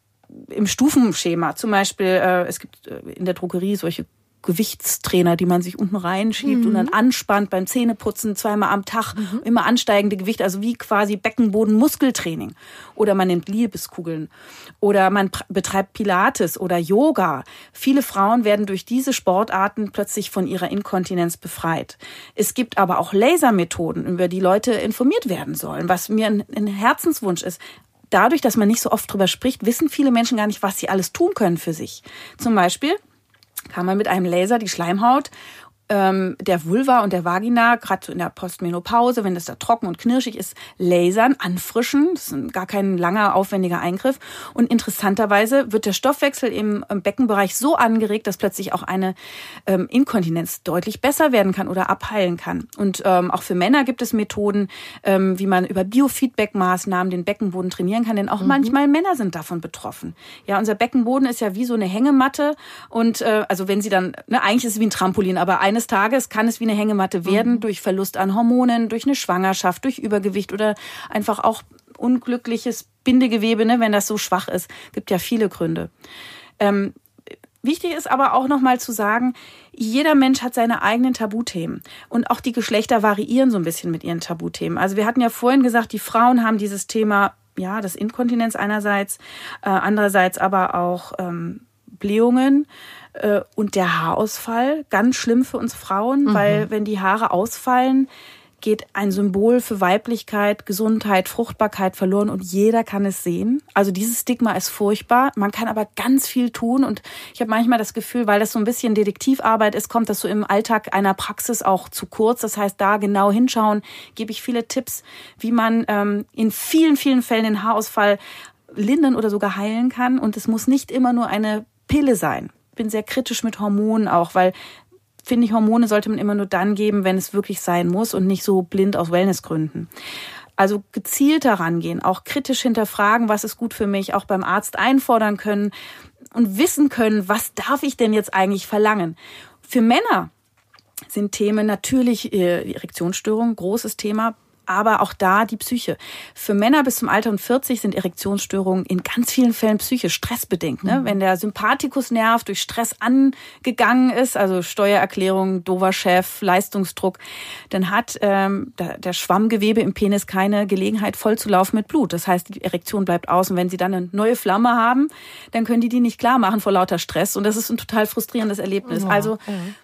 im Stufenschema, zum Beispiel, äh, es gibt äh, in der Drogerie solche Gewichtstrainer, die man sich unten reinschiebt mhm. und dann mhm. anspannt beim Zähneputzen zweimal am Tag, mhm. immer ansteigende Gewichte, also wie quasi Beckenboden-Muskeltraining. Oder man nimmt Liebeskugeln. Oder man betreibt Pilates oder Yoga. Viele Frauen werden durch diese Sportarten plötzlich von ihrer Inkontinenz befreit. Es gibt aber auch Lasermethoden, über die Leute informiert werden sollen, was mir ein Herzenswunsch ist dadurch, dass man nicht so oft drüber spricht, wissen viele Menschen gar nicht, was sie alles tun können für sich. Zum Beispiel kann man mit einem Laser die Schleimhaut ähm, der Vulva und der Vagina, gerade so in der Postmenopause, wenn das da trocken und knirschig ist, lasern, anfrischen. Das ist gar kein langer, aufwendiger Eingriff. Und interessanterweise wird der Stoffwechsel im, im Beckenbereich so angeregt, dass plötzlich auch eine ähm, Inkontinenz deutlich besser werden kann oder abheilen kann. Und ähm, auch für Männer gibt es Methoden, ähm, wie man über Biofeedback-Maßnahmen den Beckenboden trainieren kann, denn auch mhm. manchmal Männer sind davon betroffen. Ja, unser Beckenboden ist ja wie so eine Hängematte und äh, also wenn sie dann, ne, eigentlich ist es wie ein Trampolin, aber eine eines Tages kann es wie eine Hängematte werden mhm. durch Verlust an Hormonen, durch eine Schwangerschaft, durch Übergewicht oder einfach auch unglückliches Bindegewebe, ne, wenn das so schwach ist. Gibt ja viele Gründe. Ähm, Wichtig ist aber auch nochmal zu sagen, jeder Mensch hat seine eigenen Tabuthemen. Und auch die Geschlechter variieren so ein bisschen mit ihren Tabuthemen. Also wir hatten ja vorhin gesagt, die Frauen haben dieses Thema, ja, das Inkontinenz einerseits, äh, andererseits aber auch ähm, Blähungen. Äh, und der Haarausfall, ganz schlimm für uns Frauen, mhm. weil wenn die Haare ausfallen, geht ein Symbol für Weiblichkeit, Gesundheit, Fruchtbarkeit verloren und jeder kann es sehen. Also dieses Stigma ist furchtbar. Man kann aber ganz viel tun und ich habe manchmal das Gefühl, weil das so ein bisschen Detektivarbeit ist, kommt das so im Alltag einer Praxis auch zu kurz. Das heißt, da genau hinschauen, gebe ich viele Tipps, wie man ähm, in vielen, vielen Fällen den Haarausfall lindern oder sogar heilen kann. Und es muss nicht immer nur eine Pille sein bin sehr kritisch mit Hormonen auch, weil finde ich, Hormone sollte man immer nur dann geben, wenn es wirklich sein muss und nicht so blind aus Wellnessgründen. Also gezielter rangehen, auch kritisch hinterfragen, was ist gut für mich, auch beim Arzt einfordern können und wissen können, was darf ich denn jetzt eigentlich verlangen. Für Männer sind Themen natürlich äh, Erektionsstörung, großes Thema, aber auch da die Psyche. Für Männer bis zum Alter von 40 sind Erektionsstörungen in ganz vielen Fällen psychisch stressbedingt. Ne? Mhm. Wenn der Sympathikusnerv durch Stress angegangen ist, also Steuererklärung, dover Chef, Leistungsdruck, dann hat ähm, der Schwammgewebe im Penis keine Gelegenheit voll zu laufen mit Blut. Das heißt, die Erektion bleibt aus und wenn sie dann eine neue Flamme haben, dann können die die nicht klar machen vor lauter Stress und das ist ein total frustrierendes Erlebnis. Ja, also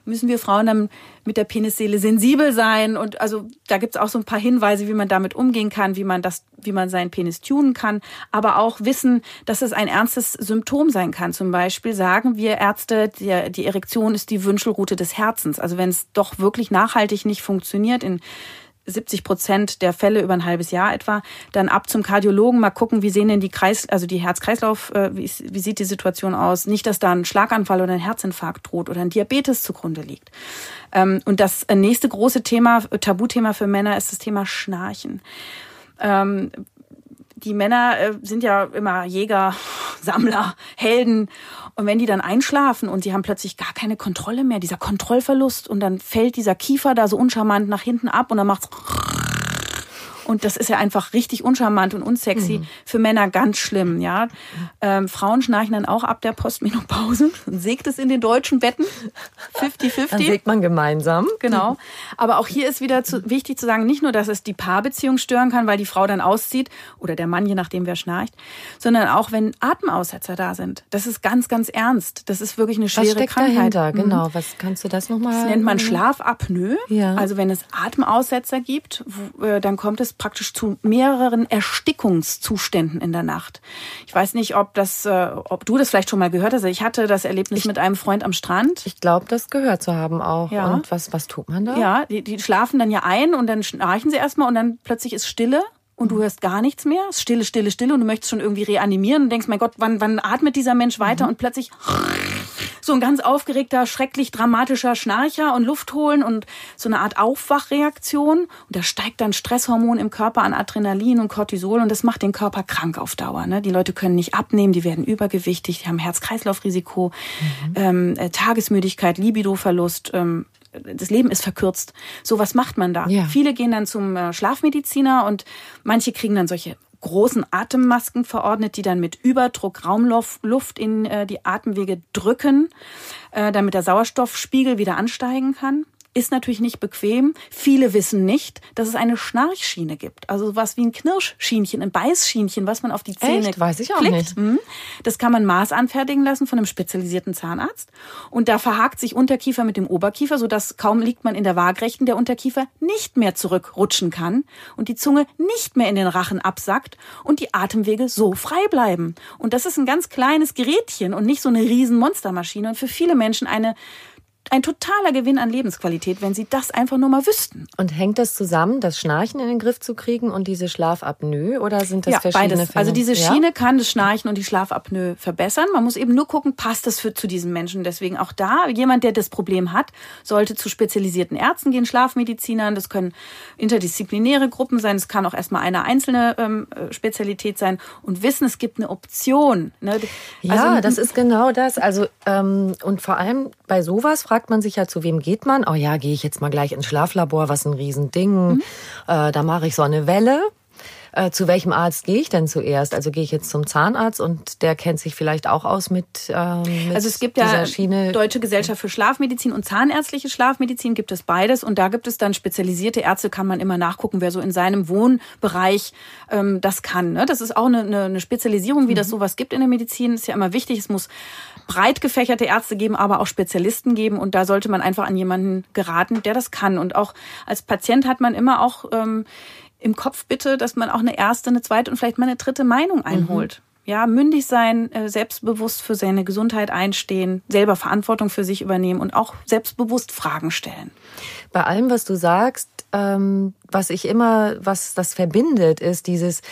müssen wir Frauen dann mit der Penisseele sensibel sein und also da gibt's auch so ein paar Hinweise, wie man damit umgehen kann, wie man das, wie man seinen Penis tunen kann, aber auch wissen, dass es ein ernstes Symptom sein kann. Zum Beispiel sagen wir Ärzte, die, die Erektion ist die Wünschelroute des Herzens. Also wenn es doch wirklich nachhaltig nicht funktioniert in 70 Prozent der Fälle über ein halbes Jahr etwa, dann ab zum Kardiologen, mal gucken, wie sehen denn die Kreis, also die Herz-Kreislauf, äh, wie, wie sieht die Situation aus? Nicht, dass da ein Schlaganfall oder ein Herzinfarkt droht oder ein Diabetes zugrunde liegt. Ähm, und das nächste große Thema, Tabuthema für Männer ist das Thema Schnarchen. Ähm, die Männer äh, sind ja immer Jäger, Sammler, Helden. Und wenn die dann einschlafen und sie haben plötzlich gar keine Kontrolle mehr, dieser Kontrollverlust und dann fällt dieser Kiefer da so uncharmant nach hinten ab und dann macht's und das ist ja einfach richtig uncharmant und unsexy. Mhm. Für Männer ganz schlimm, ja. Ähm, Frauen schnarchen dann auch ab der Postmenopause. Sägt es in den deutschen Betten. 50-50. Dann sägt man gemeinsam. Genau. Aber auch hier ist wieder zu, wichtig zu sagen, nicht nur, dass es die Paarbeziehung stören kann, weil die Frau dann auszieht oder der Mann, je nachdem wer schnarcht, sondern auch wenn Atemaussetzer da sind. Das ist ganz, ganz ernst. Das ist wirklich eine schwere Was steckt Krankheit. Dahinter? Mhm. Genau. Was kannst du das nochmal? Das nennt man Schlafapnoe. Ja. Also wenn es Atemaussetzer gibt, äh, dann kommt es praktisch zu mehreren Erstickungszuständen in der Nacht. Ich weiß nicht, ob das, äh, ob du das vielleicht schon mal gehört hast. Ich hatte das Erlebnis ich, mit einem Freund am Strand. Ich glaube, das gehört zu haben auch. Ja. Und was, was tut man da? Ja, die, die schlafen dann ja ein und dann schnarchen sie erstmal und dann plötzlich ist Stille und du hörst gar nichts mehr, Stille, Stille, Stille und du möchtest schon irgendwie reanimieren und denkst, mein Gott, wann, wann atmet dieser Mensch weiter mhm. und plötzlich so ein ganz aufgeregter, schrecklich dramatischer Schnarcher und Luft holen und so eine Art Aufwachreaktion und da steigt dann Stresshormon im Körper an Adrenalin und Cortisol und das macht den Körper krank auf Dauer. Ne? Die Leute können nicht abnehmen, die werden übergewichtig, die haben Herz-Kreislauf-Risiko, mhm. ähm, äh, Tagesmüdigkeit, Libidoverlust, ähm, das Leben ist verkürzt. So was macht man da. Ja. Viele gehen dann zum äh, Schlafmediziner und manche kriegen dann solche großen Atemmasken verordnet, die dann mit Überdruck Raumluft in äh, die Atemwege drücken, äh, damit der Sauerstoffspiegel wieder ansteigen kann ist natürlich nicht bequem. Viele wissen nicht, dass es eine Schnarchschiene gibt. Also was wie ein Knirschschienchen, ein Beißschienchen, was man auf die Zähne Echt? Weiß ich auch klickt. nicht. Mhm. Das kann man maßanfertigen lassen von einem spezialisierten Zahnarzt. Und da verhakt sich Unterkiefer mit dem Oberkiefer, sodass kaum liegt man in der Waagrechten, der Unterkiefer nicht mehr zurückrutschen kann und die Zunge nicht mehr in den Rachen absackt und die Atemwege so frei bleiben. Und das ist ein ganz kleines Gerätchen und nicht so eine riesen Monstermaschine und für viele Menschen eine ein totaler Gewinn an Lebensqualität, wenn sie das einfach nur mal wüssten. Und hängt das zusammen, das Schnarchen in den Griff zu kriegen und diese Schlafapnoe oder sind das ja, verschiedene beides. Phänomene? Also diese Ja? Schiene kann das Schnarchen und die Schlafapnoe verbessern. Man muss eben nur gucken, passt das für, zu diesem Menschen. Deswegen auch da, jemand, der das Problem hat, sollte zu spezialisierten Ärzten gehen, Schlafmedizinern. Das können interdisziplinäre Gruppen sein. Es kann auch erstmal eine einzelne ähm, äh, Spezialität sein und wissen, es gibt eine Option. Ne? Ja, Also, das ist genau das. Also ähm, und vor allem bei sowas fragt man sich ja, zu wem geht man? Oh ja, gehe ich jetzt mal gleich ins Schlaflabor, was ein Riesending. Mhm. Äh, da mache ich so eine Welle. Äh, zu welchem Arzt gehe ich denn zuerst? Also gehe ich jetzt zum Zahnarzt und der kennt sich vielleicht auch aus mit, ähm, mit Also es gibt ja Schiene. Deutsche Gesellschaft für Schlafmedizin und zahnärztliche Schlafmedizin gibt es beides und da gibt es dann spezialisierte Ärzte, kann man immer nachgucken, wer so in seinem Wohnbereich ähm, das kann. Ne? Das ist auch eine, eine, eine Spezialisierung, wie das sowas gibt in der Medizin. Ist ja immer wichtig. Es muss breit gefächerte Ärzte geben, aber auch Spezialisten geben und da sollte man einfach an jemanden geraten, der das kann. Und auch als Patient hat man immer auch ähm, im Kopf bitte, dass man auch eine erste, eine zweite und vielleicht mal eine dritte Meinung einholt. Ja, mündig sein, äh, selbstbewusst für seine Gesundheit einstehen, selber Verantwortung für sich übernehmen und auch selbstbewusst Fragen stellen. Bei allem, was du sagst, ähm, was ich immer, was das verbindet, ist dieses,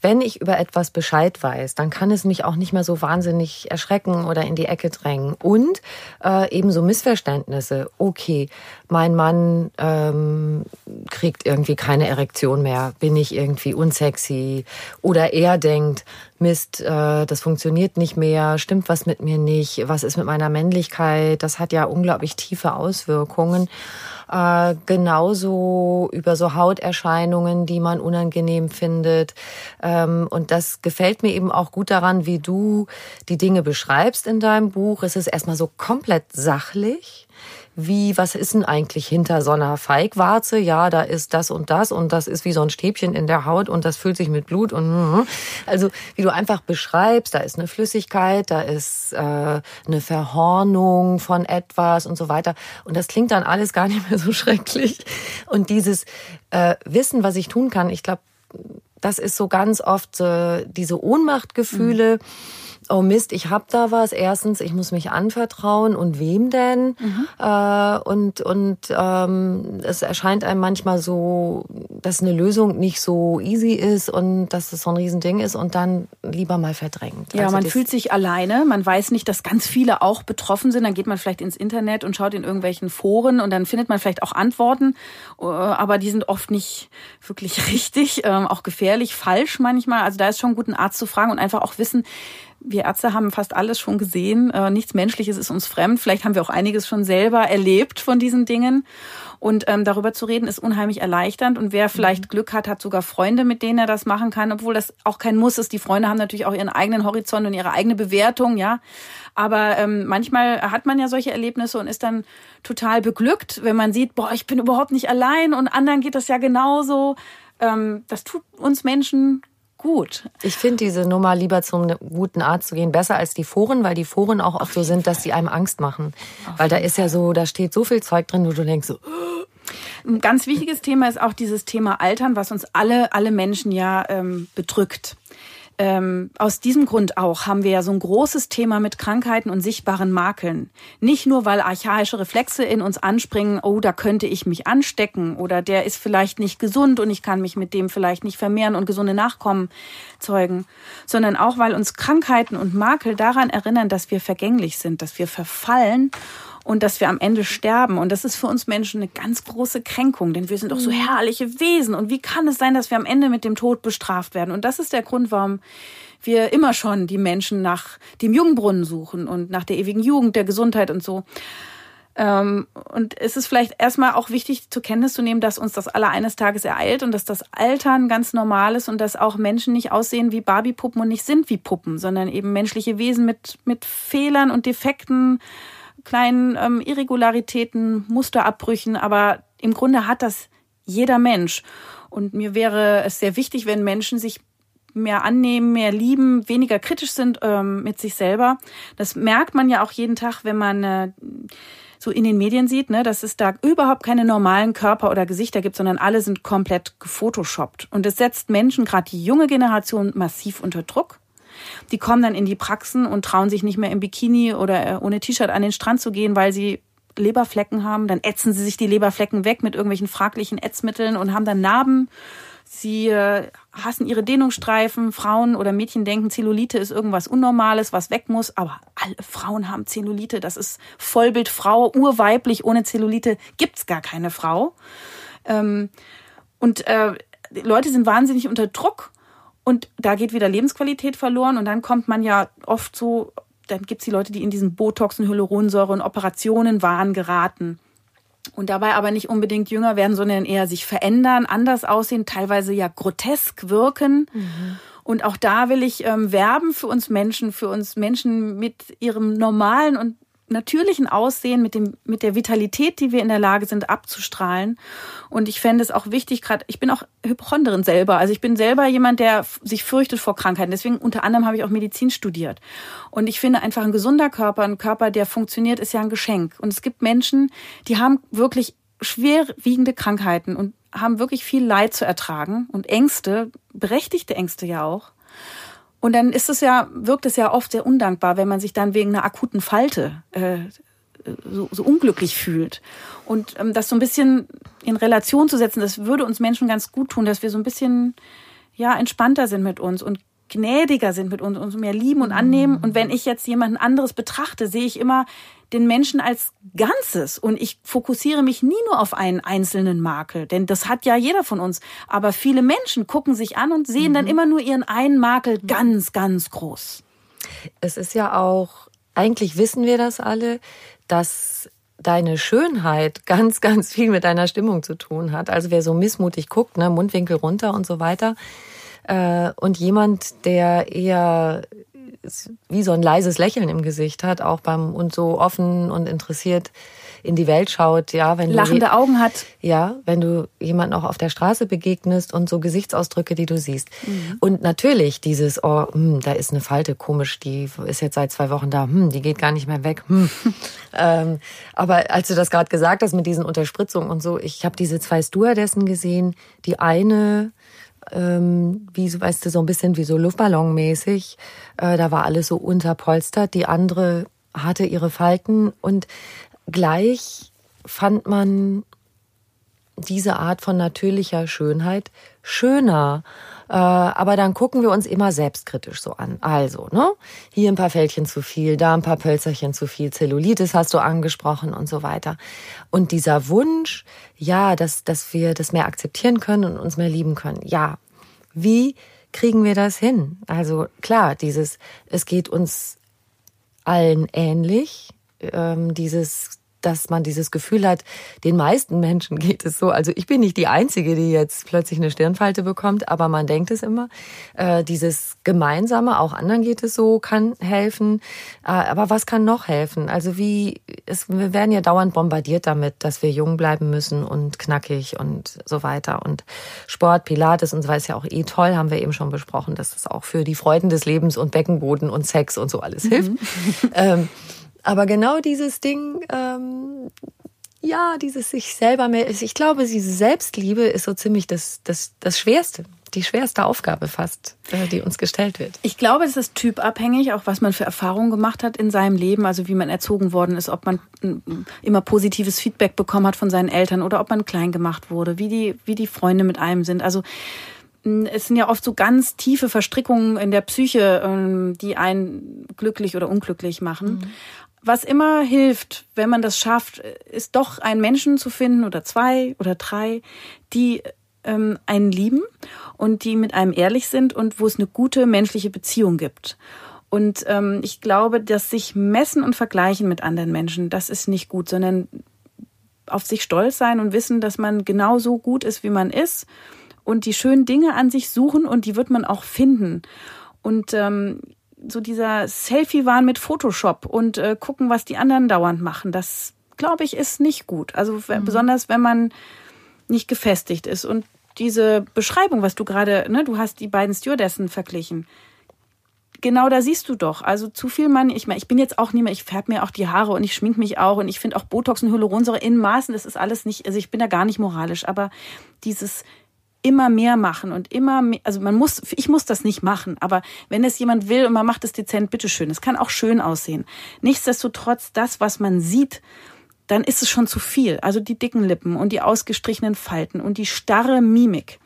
wenn ich über etwas Bescheid weiß, dann kann es mich auch nicht mehr so wahnsinnig erschrecken oder in die Ecke drängen. Und äh, ebenso Missverständnisse. Okay, mein Mann ähm, kriegt irgendwie keine Erektion mehr, bin ich irgendwie unsexy. Oder er denkt, Mist, äh, das funktioniert nicht mehr, stimmt was mit mir nicht, was ist mit meiner Männlichkeit? Das hat ja unglaublich tiefe Auswirkungen. Äh, genauso über so Hauterscheinungen, die man unangenehm findet. Ähm, und das gefällt mir eben auch gut daran, wie du die Dinge beschreibst in deinem Buch. Es ist erstmal so komplett sachlich. Wie, was ist denn eigentlich hinter so einer Feigwarze? Ja, da ist das und das und das ist wie so ein Stäbchen in der Haut und das füllt sich mit Blut und also wie du einfach beschreibst, da ist eine Flüssigkeit, da ist äh, eine Verhornung von etwas und so weiter und das klingt dann alles gar nicht mehr so schrecklich und dieses äh, Wissen, was ich tun kann, ich glaube, das ist so ganz oft äh, diese Ohnmachtgefühle. Mhm oh Mist, ich hab da was. Erstens, ich muss mich anvertrauen und wem denn? Äh, und und ähm, es erscheint einem manchmal so, dass eine Lösung nicht so easy ist und dass es so ein Riesending ist und dann lieber mal verdrängt. Ja, Also man fühlt sich alleine. Man weiß nicht, dass ganz viele auch betroffen sind. Dann geht man vielleicht ins Internet und schaut in irgendwelchen Foren und dann findet man vielleicht auch Antworten. Äh, Aber die sind oft nicht wirklich richtig, ähm, auch gefährlich, falsch manchmal. Also da ist schon gut, einen Arzt zu fragen und einfach auch wissen, wir Ärzte haben fast alles schon gesehen. Äh, Nichts Menschliches ist uns fremd. Vielleicht haben wir auch einiges schon selber erlebt von diesen Dingen. Und ähm, darüber zu reden ist unheimlich erleichternd. Und wer vielleicht Glück hat, hat sogar Freunde, mit denen er das machen kann, obwohl das auch kein Muss ist. Die Freunde haben natürlich auch ihren eigenen Horizont und ihre eigene Bewertung, ja. Aber ähm, manchmal hat man ja solche Erlebnisse und ist dann total beglückt, wenn man sieht, boah, ich bin überhaupt nicht allein und anderen geht das ja genauso. Ähm, das tut uns Menschen gut. Ich finde diese Nummer lieber zum guten Arzt zu gehen besser als die Foren, weil die Foren auch oft so sind, dass sie einem Angst machen. Weil da ist ja so, da steht so viel Zeug drin, wo du denkst so, Ein ganz wichtiges Thema ist auch dieses Thema Altern, was uns alle, alle Menschen ja ähm, bedrückt. Ähm, aus diesem Grund auch haben wir ja so ein großes Thema mit Krankheiten und sichtbaren Makeln. Nicht nur, weil archaische Reflexe in uns anspringen, oh, da könnte ich mich anstecken oder der ist vielleicht nicht gesund und ich kann mich mit dem vielleicht nicht vermehren und gesunde Nachkommen zeugen, sondern auch, weil uns Krankheiten und Makel daran erinnern, dass wir vergänglich sind, dass wir verfallen und dass wir am Ende sterben. Und das ist für uns Menschen eine ganz große Kränkung, denn wir sind doch so herrliche Wesen. Und wie kann es sein, dass wir am Ende mit dem Tod bestraft werden? Und das ist der Grund, warum wir immer schon die Menschen nach dem Jungbrunnen suchen und nach der ewigen Jugend, der Gesundheit und so. Ähm, und es ist vielleicht erstmal auch wichtig zur Kenntnis zu nehmen, dass uns das alle eines Tages ereilt und dass das Altern ganz normal ist und dass auch Menschen nicht aussehen wie Barbiepuppen und nicht sind wie Puppen, sondern eben menschliche Wesen mit, mit Fehlern und Defekten, kleinen ähm, Irregularitäten, Musterabbrüchen, aber im Grunde hat das jeder Mensch. Und mir wäre es sehr wichtig, wenn Menschen sich mehr annehmen, mehr lieben, weniger kritisch sind ähm, mit sich selber. Das merkt man ja auch jeden Tag, wenn man äh, so in den Medien sieht, ne, dass es da überhaupt keine normalen Körper oder Gesichter gibt, sondern alle sind komplett gefotoshoppt. Und es setzt Menschen, gerade die junge Generation, massiv unter Druck. Die kommen dann in die Praxen und trauen sich nicht mehr im Bikini oder äh, ohne T-Shirt an den Strand zu gehen, weil sie Leberflecken haben. Dann ätzen sie sich die Leberflecken weg mit irgendwelchen fraglichen Ätzmitteln und haben dann Narben Sie äh, hassen ihre Dehnungsstreifen. Frauen oder Mädchen denken, Zellulite ist irgendwas Unnormales, was weg muss. Aber alle Frauen haben Zellulite. Das ist Vollbild Frau, urweiblich. Ohne Zellulite gibt's gar keine Frau. Ähm, und äh, Leute sind wahnsinnig unter Druck. Und da geht wieder Lebensqualität verloren. Und dann kommt man ja oft so, dann gibt's die Leute, die in diesen Botox und Hyaluronsäure und Operationen waren geraten und dabei aber nicht unbedingt jünger werden, sondern eher sich verändern, anders aussehen, teilweise ja grotesk wirken. Mhm. Und auch da will ich ähm, werben für uns Menschen, für uns Menschen mit ihrem normalen und natürlichen Aussehen, mit dem, mit der Vitalität, die wir in der Lage sind abzustrahlen. Und ich fände es auch wichtig, gerade, ich bin auch Hypochonderin selber. Also ich bin selber jemand, der sich fürchtet vor Krankheiten. Deswegen unter anderem habe ich auch Medizin studiert. Und ich finde einfach ein gesunder Körper, ein Körper, der funktioniert, ist ja ein Geschenk. Und es gibt Menschen, die haben wirklich schwerwiegende Krankheiten und haben wirklich viel Leid zu ertragen und Ängste, berechtigte Ängste ja auch. Und dann ist es ja, wirkt es ja oft sehr undankbar, wenn man sich dann wegen einer akuten Falte äh, so, so unglücklich fühlt. Und ähm, das so ein bisschen in Relation zu setzen, das würde uns Menschen ganz gut tun, dass wir so ein bisschen ja entspannter sind mit uns und gnädiger sind mit uns, uns mehr lieben und annehmen. Und wenn ich jetzt jemanden anderes betrachte, sehe ich immer den Menschen als Ganzes und ich fokussiere mich nie nur auf einen einzelnen Makel, denn das hat ja jeder von uns. Aber viele Menschen gucken sich an und sehen mhm. dann immer nur ihren einen Makel ganz, ganz groß. Es ist ja auch, eigentlich wissen wir das alle, dass deine Schönheit ganz, ganz viel mit deiner Stimmung zu tun hat. Also wer so missmutig guckt, ne, Mundwinkel runter und so weiter. Äh, und jemand, der eher wie so ein leises Lächeln im Gesicht hat, auch beim und so offen und interessiert in die Welt schaut, ja, wenn lachende du, Augen hat. Ja, wenn du jemanden auch auf der Straße begegnest und so Gesichtsausdrücke, die du siehst. Mhm. Und natürlich dieses, oh, hm, da ist eine Falte, komisch, die ist jetzt seit zwei Wochen da, hm, die geht gar nicht mehr weg. Hm. ähm, aber als du das gerade gesagt hast mit diesen Unterspritzungen und so, ich habe diese zwei Stewardessen gesehen. Die eine ähm, wie, weißt du, so ein bisschen wie so Luftballonmäßig. Äh, da war alles so unterpolstert. Die andere hatte ihre Falten und gleich fand man diese Art von natürlicher Schönheit schöner. Äh, aber dann gucken wir uns immer selbstkritisch so an. Also, ne? Hier ein paar Fältchen zu viel, da ein paar Pölzerchen zu viel, Zellulitis hast du angesprochen und so weiter. Und dieser Wunsch, ja, dass, dass wir das mehr akzeptieren können und uns mehr lieben können. Ja. Wie kriegen wir das hin? Also klar, dieses, es geht uns allen ähnlich, ähm, dieses dass man dieses Gefühl hat, den meisten Menschen geht es so. Also ich bin nicht die Einzige, die jetzt plötzlich eine Stirnfalte bekommt, aber man denkt es immer. Äh, dieses Gemeinsame, auch anderen geht es so, kann helfen. Äh, aber was kann noch helfen? Also wie, es, wir werden ja dauernd bombardiert damit, dass wir jung bleiben müssen und knackig und so weiter. Und Sport, Pilates und so weiter ist ja auch eh toll, haben wir eben schon besprochen, dass das auch für die Freuden des Lebens und Beckenboden und Sex und so alles hilft. Mhm. ähm, aber genau dieses Ding, ähm, ja, dieses sich selber mehr, ich glaube, diese Selbstliebe ist so ziemlich das, das, das Schwerste, die schwerste Aufgabe fast, äh, die uns gestellt wird. Ich glaube, es ist typabhängig, auch was man für Erfahrungen gemacht hat in seinem Leben, also wie man erzogen worden ist, ob man immer positives Feedback bekommen hat von seinen Eltern oder ob man klein gemacht wurde, wie die, wie die Freunde mit einem sind. Also es sind ja oft so ganz tiefe Verstrickungen in der Psyche, ähm, die einen glücklich oder unglücklich machen. Mhm was immer hilft, wenn man das schafft, ist doch einen Menschen zu finden oder zwei oder drei, die ähm, einen lieben und die mit einem ehrlich sind und wo es eine gute menschliche Beziehung gibt. Und ähm, ich glaube, dass sich messen und vergleichen mit anderen Menschen, das ist nicht gut, sondern auf sich stolz sein und wissen, dass man genauso gut ist, wie man ist und die schönen Dinge an sich suchen und die wird man auch finden. Und ähm, so dieser Selfie-Wahn mit Photoshop und äh, gucken, was die anderen dauernd machen, das glaube ich ist nicht gut. Also mhm. besonders wenn man nicht gefestigt ist. Und diese Beschreibung, was du gerade, ne, du hast die beiden Stewardessen verglichen. Genau da siehst du doch. Also zu viel Mann, ich meine, ich bin jetzt auch nicht mehr, ich färbe mir auch die Haare und ich schmink mich auch und ich finde auch Botox und Hyaluronsäure in Maßen, das ist alles nicht, also ich bin da gar nicht moralisch, aber dieses immer mehr machen und immer mehr, also man muss, ich muss das nicht machen, aber wenn es jemand will und man macht es dezent, bitteschön. Es kann auch schön aussehen. Nichtsdestotrotz, das, was man sieht, dann ist es schon zu viel. Also die dicken Lippen und die ausgestrichenen Falten und die starre Mimik.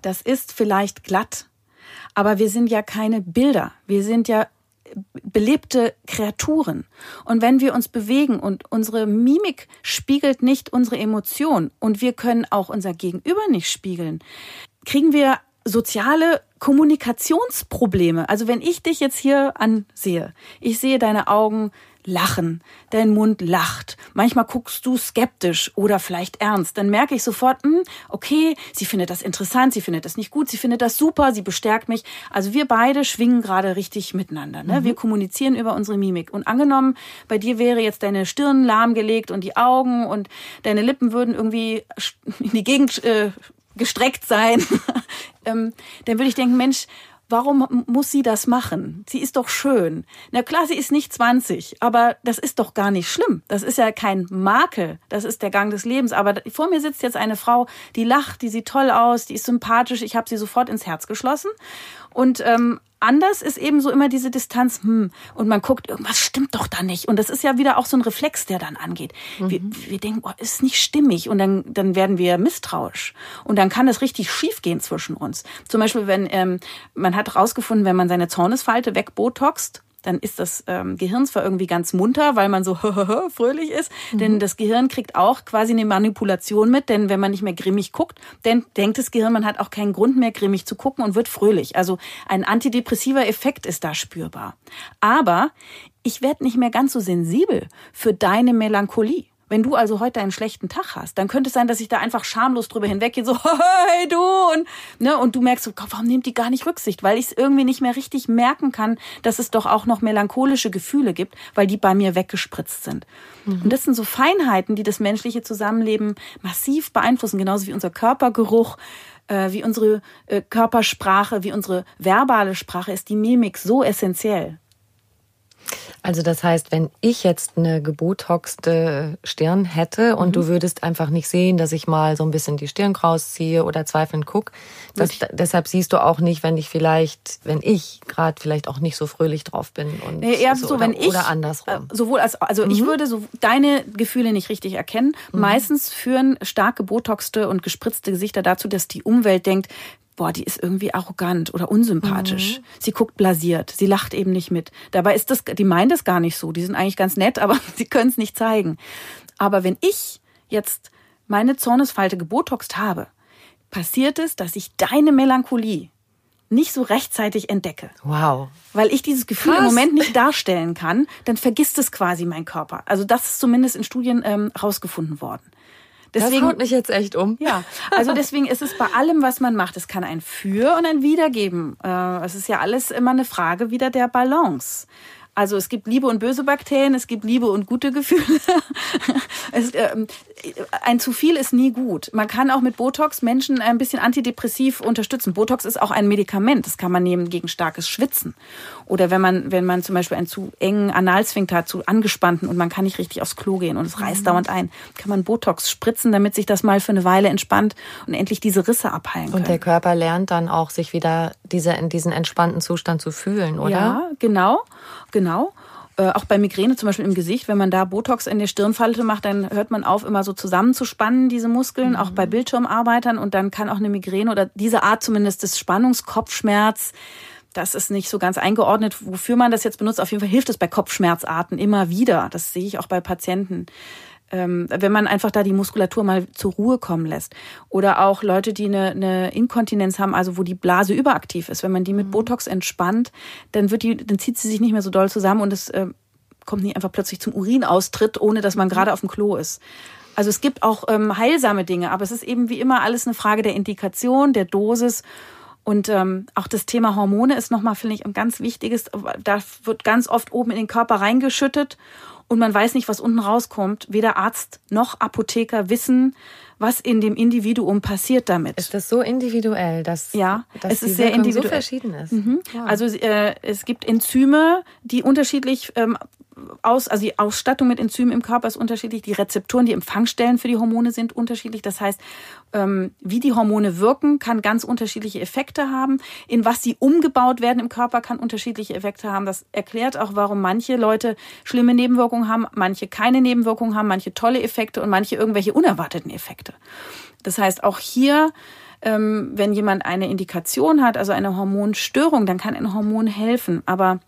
Das ist vielleicht glatt, aber wir sind ja keine Bilder. Wir sind ja belebte Kreaturen. Und wenn wir uns bewegen und unsere Mimik spiegelt nicht unsere Emotion und wir können auch unser Gegenüber nicht spiegeln, kriegen wir soziale Kommunikationsprobleme. Also wenn ich dich jetzt hier ansehe, ich sehe deine Augen lachen, dein Mund lacht, manchmal guckst du skeptisch oder vielleicht ernst, dann merke ich sofort, hm, okay, sie findet das interessant, sie findet das nicht gut, sie findet das super, sie bestärkt mich. Also wir beide schwingen gerade richtig miteinander. Ne? Mhm. Wir kommunizieren über unsere Mimik. Und angenommen, bei dir wäre jetzt deine Stirn lahmgelegt und die Augen und deine Lippen würden irgendwie in die Gegend äh, gestreckt sein, ähm, dann würde ich denken, Mensch, Warum muss sie das machen? Sie ist doch schön. Na klar, sie ist nicht 20, aber das ist doch gar nicht schlimm. Das ist ja kein Makel. Das ist der Gang des Lebens. Aber vor mir sitzt jetzt eine Frau, die lacht, die sieht toll aus, die ist sympathisch. Ich habe sie sofort ins Herz geschlossen. Und ähm, anders ist eben so immer diese Distanz, hm, und man guckt, irgendwas stimmt doch da nicht. Und das ist ja wieder auch so ein Reflex, der dann angeht. Mhm. Wir, wir denken, oh, ist nicht stimmig. Und dann, dann werden wir misstrauisch. Und dann kann es richtig schief gehen zwischen uns. Zum Beispiel, wenn ähm, man hat rausgefunden, wenn man seine Zornesfalte wegbotoxt, dann ist das ähm, Gehirn zwar irgendwie ganz munter, weil man so fröhlich ist, mhm. denn das Gehirn kriegt auch quasi eine Manipulation mit, denn wenn man nicht mehr grimmig guckt, dann denkt das Gehirn, man hat auch keinen Grund mehr grimmig zu gucken und wird fröhlich. Also ein antidepressiver Effekt ist da spürbar. Aber ich werde nicht mehr ganz so sensibel für deine Melancholie. Wenn du also heute einen schlechten Tag hast, dann könnte es sein, dass ich da einfach schamlos drüber hinweggehe, so, hey du, und, ne, und du merkst so, warum nimmt die gar nicht Rücksicht? Weil ich es irgendwie nicht mehr richtig merken kann, dass es doch auch noch melancholische Gefühle gibt, weil die bei mir weggespritzt sind. Mhm. Und das sind so Feinheiten, die das menschliche Zusammenleben massiv beeinflussen, genauso wie unser Körpergeruch, äh, wie unsere äh, Körpersprache, wie unsere verbale Sprache ist die Mimik so essentiell. Also das heißt, wenn ich jetzt eine gebotoxte Stirn hätte und mhm. du würdest einfach nicht sehen, dass ich mal so ein bisschen die Stirn rausziehe oder zweifelnd guck, das, deshalb siehst du auch nicht, wenn ich vielleicht, wenn ich gerade vielleicht auch nicht so fröhlich drauf bin und nee, eher so, so wenn oder, ich oder andersrum. Äh, sowohl als also mhm. ich würde so deine Gefühle nicht richtig erkennen. Mhm. Meistens führen stark gebotoxte und gespritzte Gesichter dazu, dass die Umwelt denkt, boah, die ist irgendwie arrogant oder unsympathisch. Mhm. Sie guckt blasiert, sie lacht eben nicht mit. Dabei ist das, die meinen das gar nicht so. Die sind eigentlich ganz nett, aber sie können es nicht zeigen. Aber wenn ich jetzt meine Zornesfalte gebotoxt habe, passiert es, dass ich deine Melancholie nicht so rechtzeitig entdecke. Wow. Weil ich dieses Gefühl Krass. im Moment nicht darstellen kann, dann vergisst es quasi mein Körper. Also das ist zumindest in Studien ähm, rausgefunden worden. Deswegen, das haut mich jetzt echt um. Ja, also deswegen ist es bei allem, was man macht, es kann ein Für und ein Wider geben. Äh, es ist ja alles immer eine Frage wieder der Balance. Also es gibt liebe und böse Bakterien, es gibt liebe und gute Gefühle. es, äh, ein zu viel ist nie gut. Man kann auch mit Botox Menschen ein bisschen antidepressiv unterstützen. Botox ist auch ein Medikament. Das kann man nehmen gegen starkes Schwitzen. Oder wenn man, wenn man zum Beispiel einen zu engen Analsphinkter hat, zu angespannten und man kann nicht richtig aufs Klo gehen und es reißt mhm. dauernd ein, kann man Botox spritzen, damit sich das mal für eine Weile entspannt und endlich diese Risse abheilen kann. Und der Körper lernt dann auch, sich wieder diese, in diesen entspannten Zustand zu fühlen, oder? Ja, genau. Genau. Äh, auch bei Migräne zum Beispiel im Gesicht, wenn man da Botox in der Stirnfalte macht, dann hört man auf, immer so zusammenzuspannen, diese Muskeln, mhm. auch bei Bildschirmarbeitern. Und dann kann auch eine Migräne oder diese Art zumindest des Spannungskopfschmerz, das ist nicht so ganz eingeordnet, wofür man das jetzt benutzt. Auf jeden Fall hilft es bei Kopfschmerzarten immer wieder. Das sehe ich auch bei Patienten ähm, wenn man einfach da die Muskulatur mal zur Ruhe kommen lässt. Oder auch Leute, die eine, eine Inkontinenz haben, also wo die Blase überaktiv ist. Wenn man die mit mhm. Botox entspannt, dann wird die, dann zieht sie sich nicht mehr so doll zusammen und es äh, kommt nicht einfach plötzlich zum Urinaustritt, ohne dass man mhm. gerade auf dem Klo ist. Also es gibt auch ähm, heilsame Dinge, aber es ist eben wie immer alles eine Frage der Indikation, der Dosis. Und ähm, auch das Thema Hormone ist nochmal, finde ich, ein ganz wichtiges. Da wird ganz oft oben in den Körper reingeschüttet und man weiß nicht, was unten rauskommt. Weder Arzt noch Apotheker wissen, was in dem Individuum passiert damit. Ist das so individuell, dass, ja, dass es ist sehr individuell. so verschieden ist? Mhm. Wow. Also äh, es gibt Enzyme, die unterschiedlich ähm, aus, also die Ausstattung mit Enzymen im Körper ist unterschiedlich, die Rezeptoren, die Empfangsstellen für die Hormone sind unterschiedlich. Das heißt, ähm, wie die Hormone wirken, kann ganz unterschiedliche Effekte haben. In was sie umgebaut werden im Körper, kann unterschiedliche Effekte haben. Das erklärt auch, warum manche Leute schlimme Nebenwirkungen haben, manche keine Nebenwirkungen haben, manche tolle Effekte und manche irgendwelche unerwarteten Effekte. Das heißt, auch hier ähm, wenn jemand eine Indikation hat, also eine Hormonstörung, dann kann ein Hormon helfen. Aber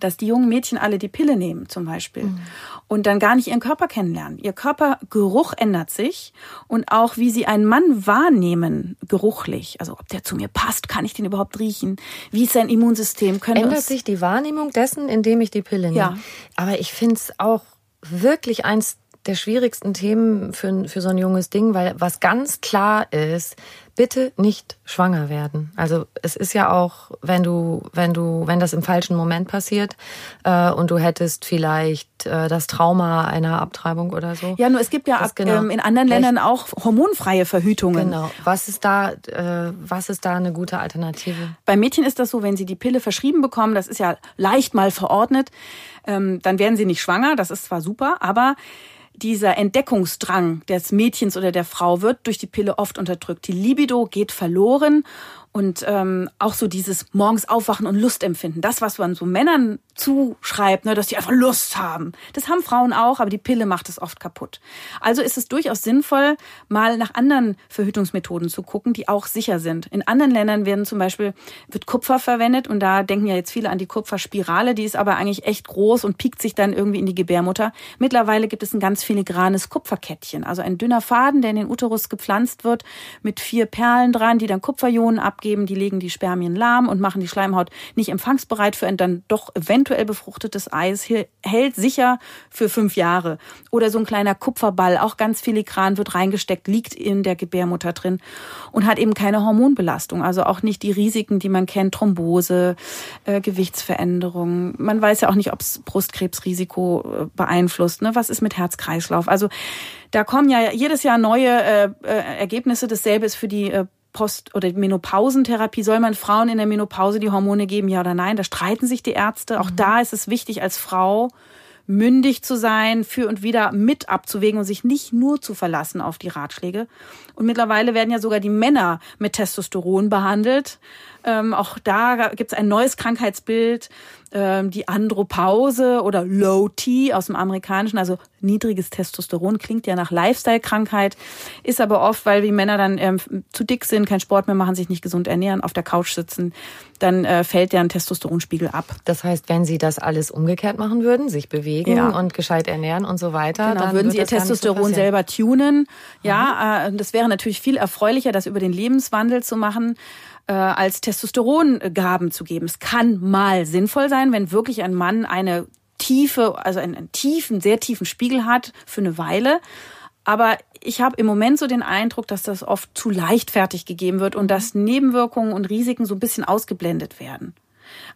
dass die jungen Mädchen alle die Pille nehmen zum Beispiel mhm. und dann gar nicht ihren Körper kennenlernen. Ihr Körpergeruch ändert sich und auch wie sie einen Mann wahrnehmen, geruchlich. Also ob der zu mir passt, kann ich den überhaupt riechen? Wie ist sein Immunsystem? Können Ändert sich die Wahrnehmung dessen, indem ich die Pille nehme? Ja. Aber ich finde es auch wirklich eins der schwierigsten Themen für, für so ein junges Ding, weil was ganz klar ist, bitte nicht schwanger werden. Also es ist ja auch, wenn du, wenn du, wenn das im falschen Moment passiert äh, und du hättest vielleicht äh, das Trauma einer Abtreibung oder so. Ja, nur es gibt ja ab, genau, ähm, in anderen Ländern auch hormonfreie Verhütungen. Genau. Was ist da, äh, was ist da eine gute Alternative? Bei Mädchen ist das so, wenn sie die Pille verschrieben bekommen, das ist ja leicht mal verordnet, ähm, dann werden sie nicht schwanger. Das ist zwar super, aber dieser Entdeckungsdrang des Mädchens oder der Frau wird durch die Pille oft unterdrückt. Die Libido geht verloren und ähm, auch so dieses morgens aufwachen und Lust empfinden. Das, was man so Männern zuschreibt, ne, dass die einfach Lust haben. Das haben Frauen auch, aber die Pille macht es oft kaputt. Also ist es durchaus sinnvoll, mal nach anderen Verhütungsmethoden zu gucken, die auch sicher sind. In anderen Ländern werden zum Beispiel, wird Kupfer verwendet und da denken ja jetzt viele an die Kupferspirale, die ist aber eigentlich echt groß und piekt sich dann irgendwie in die Gebärmutter. Mittlerweile gibt es ein ganz filigranes Kupferkettchen, also ein dünner Faden, der in den Uterus gepflanzt wird, mit vier Perlen dran, die dann Kupferionen abgeben abgeben, die legen die Spermien lahm und machen die Schleimhaut nicht empfangsbereit für ein dann doch eventuell befruchtetes Eis, hält sicher für fünf Jahre. Oder so ein kleiner Kupferball, auch ganz filigran, wird reingesteckt, liegt in der Gebärmutter drin und hat eben keine Hormonbelastung, also auch nicht die Risiken, die man kennt, Thrombose, äh, Gewichtsveränderungen. Man weiß ja auch nicht, ob es Brustkrebsrisiko äh, beeinflusst. Ne? Was ist mit Herzkreislauf? Also da kommen ja jedes Jahr neue äh, äh, Ergebnisse. Dasselbe ist für die äh, Post- oder Menopausentherapie, soll man Frauen in der Menopause die Hormone geben, ja oder nein? Da streiten sich die Ärzte. Auch mhm. da ist es wichtig, als Frau mündig zu sein, für und wieder mit abzuwägen und sich nicht nur zu verlassen auf die Ratschläge. Und mittlerweile werden ja sogar die Männer mit Testosteron behandelt. Ähm, auch da gibt es ein neues Krankheitsbild ähm, die Andropause oder Low T aus dem Amerikanischen, also niedriges Testosteron, klingt ja nach Lifestyle-Krankheit, ist aber oft, weil die Männer dann ähm, zu dick sind, keinen Sport mehr machen, sich nicht gesund ernähren, auf der Couch sitzen, dann äh, fällt deren Testosteronspiegel ab. Das heißt, wenn sie das alles umgekehrt machen würden, sich bewegen ja. und gescheit ernähren und so weiter, genau, dann würden sie ihr Testosteron so selber tunen. Ja, mhm. äh, das wäre natürlich viel erfreulicher, das über den Lebenswandel zu machen äh, als Testosterongaben zu geben. Es kann mal sinnvoll sein, wenn wirklich ein Mann eine tiefe, also einen, einen tiefen, sehr tiefen Spiegel hat für eine Weile. Aber ich habe im Moment so den Eindruck, dass das oft zu leichtfertig gegeben wird und dass Nebenwirkungen und Risiken so ein bisschen ausgeblendet werden.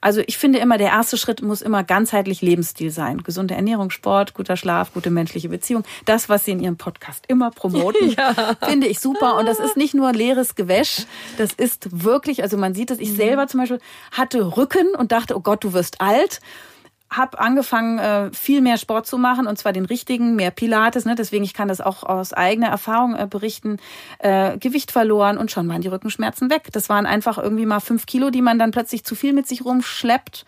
Also ich finde immer, der erste Schritt muss immer ganzheitlich Lebensstil sein. Gesunde Ernährung, Sport, guter Schlaf, gute menschliche Beziehung. Das, was Sie in Ihrem Podcast immer promoten, ja. finde ich super. Und das ist nicht nur leeres Gewäsch. Das ist wirklich, also man sieht es, ich mhm. selber zum Beispiel hatte Rücken und dachte, oh Gott, du wirst alt habe angefangen, äh, viel mehr Sport zu machen und zwar den richtigen, mehr Pilates. Ne? Deswegen ich kann das auch aus eigener Erfahrung äh, berichten. Äh, Gewicht verloren und schon waren die Rückenschmerzen weg. Das waren einfach irgendwie mal fünf Kilo, die man dann plötzlich zu viel mit sich rumschleppt.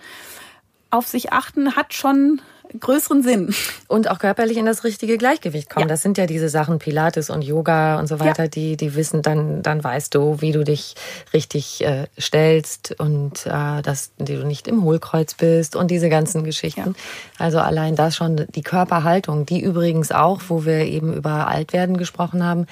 Auf sich achten hat schon größeren Sinn. Und auch körperlich in das richtige Gleichgewicht kommen. Ja. Das sind ja diese Sachen Pilates und Yoga und so weiter, ja. die, die wissen, dann, dann weißt du, wie du dich richtig äh, stellst und äh, dass du nicht im Hohlkreuz bist und diese ganzen Geschichten. Ja. Also allein das schon, die Körperhaltung, die übrigens auch, wo wir eben über Altwerden gesprochen haben,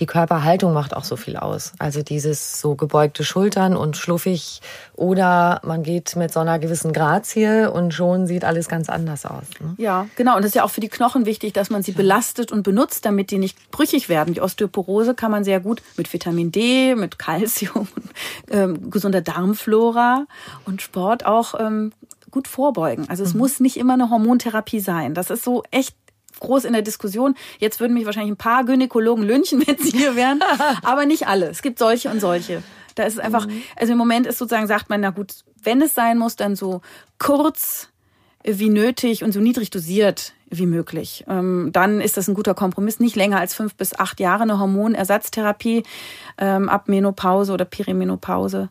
die Körperhaltung macht auch so viel aus. Also dieses so gebeugte Schultern und schluffig oder man geht mit so einer gewissen Grazie und schon sieht alles ganz anders aus. Ne? Ja, genau. Und es ist ja auch für die Knochen wichtig, dass man sie belastet und benutzt, damit die nicht brüchig werden. Die Osteoporose kann man sehr gut mit Vitamin D, mit Kalzium, ähm, gesunder Darmflora und Sport auch ähm, gut vorbeugen. Also es mhm. muss nicht immer eine Hormontherapie sein. Das ist so echt groß in der Diskussion. Jetzt würden mich wahrscheinlich ein paar Gynäkologen lynchen, wenn sie hier wären, aber nicht alle. Es gibt solche und solche. Da ist es einfach, mhm. also im Moment ist sozusagen, sagt man, na gut, wenn es sein muss, dann so kurz wie nötig und so niedrig dosiert wie möglich. Ähm, dann ist das ein guter Kompromiss. Nicht länger als fünf bis acht Jahre eine Hormonersatztherapie ähm, ab Menopause oder Perimenopause.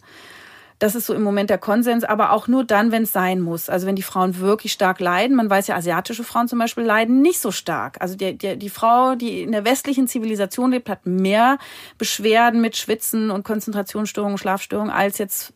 Das ist so im Moment der Konsens, aber auch nur dann, wenn es sein muss. Also wenn die Frauen wirklich stark leiden. Man weiß ja, asiatische Frauen zum Beispiel leiden nicht so stark. Also die, die, die Frau, die in der westlichen Zivilisation lebt, hat mehr Beschwerden mit Schwitzen und Konzentrationsstörungen, Schlafstörungen als jetzt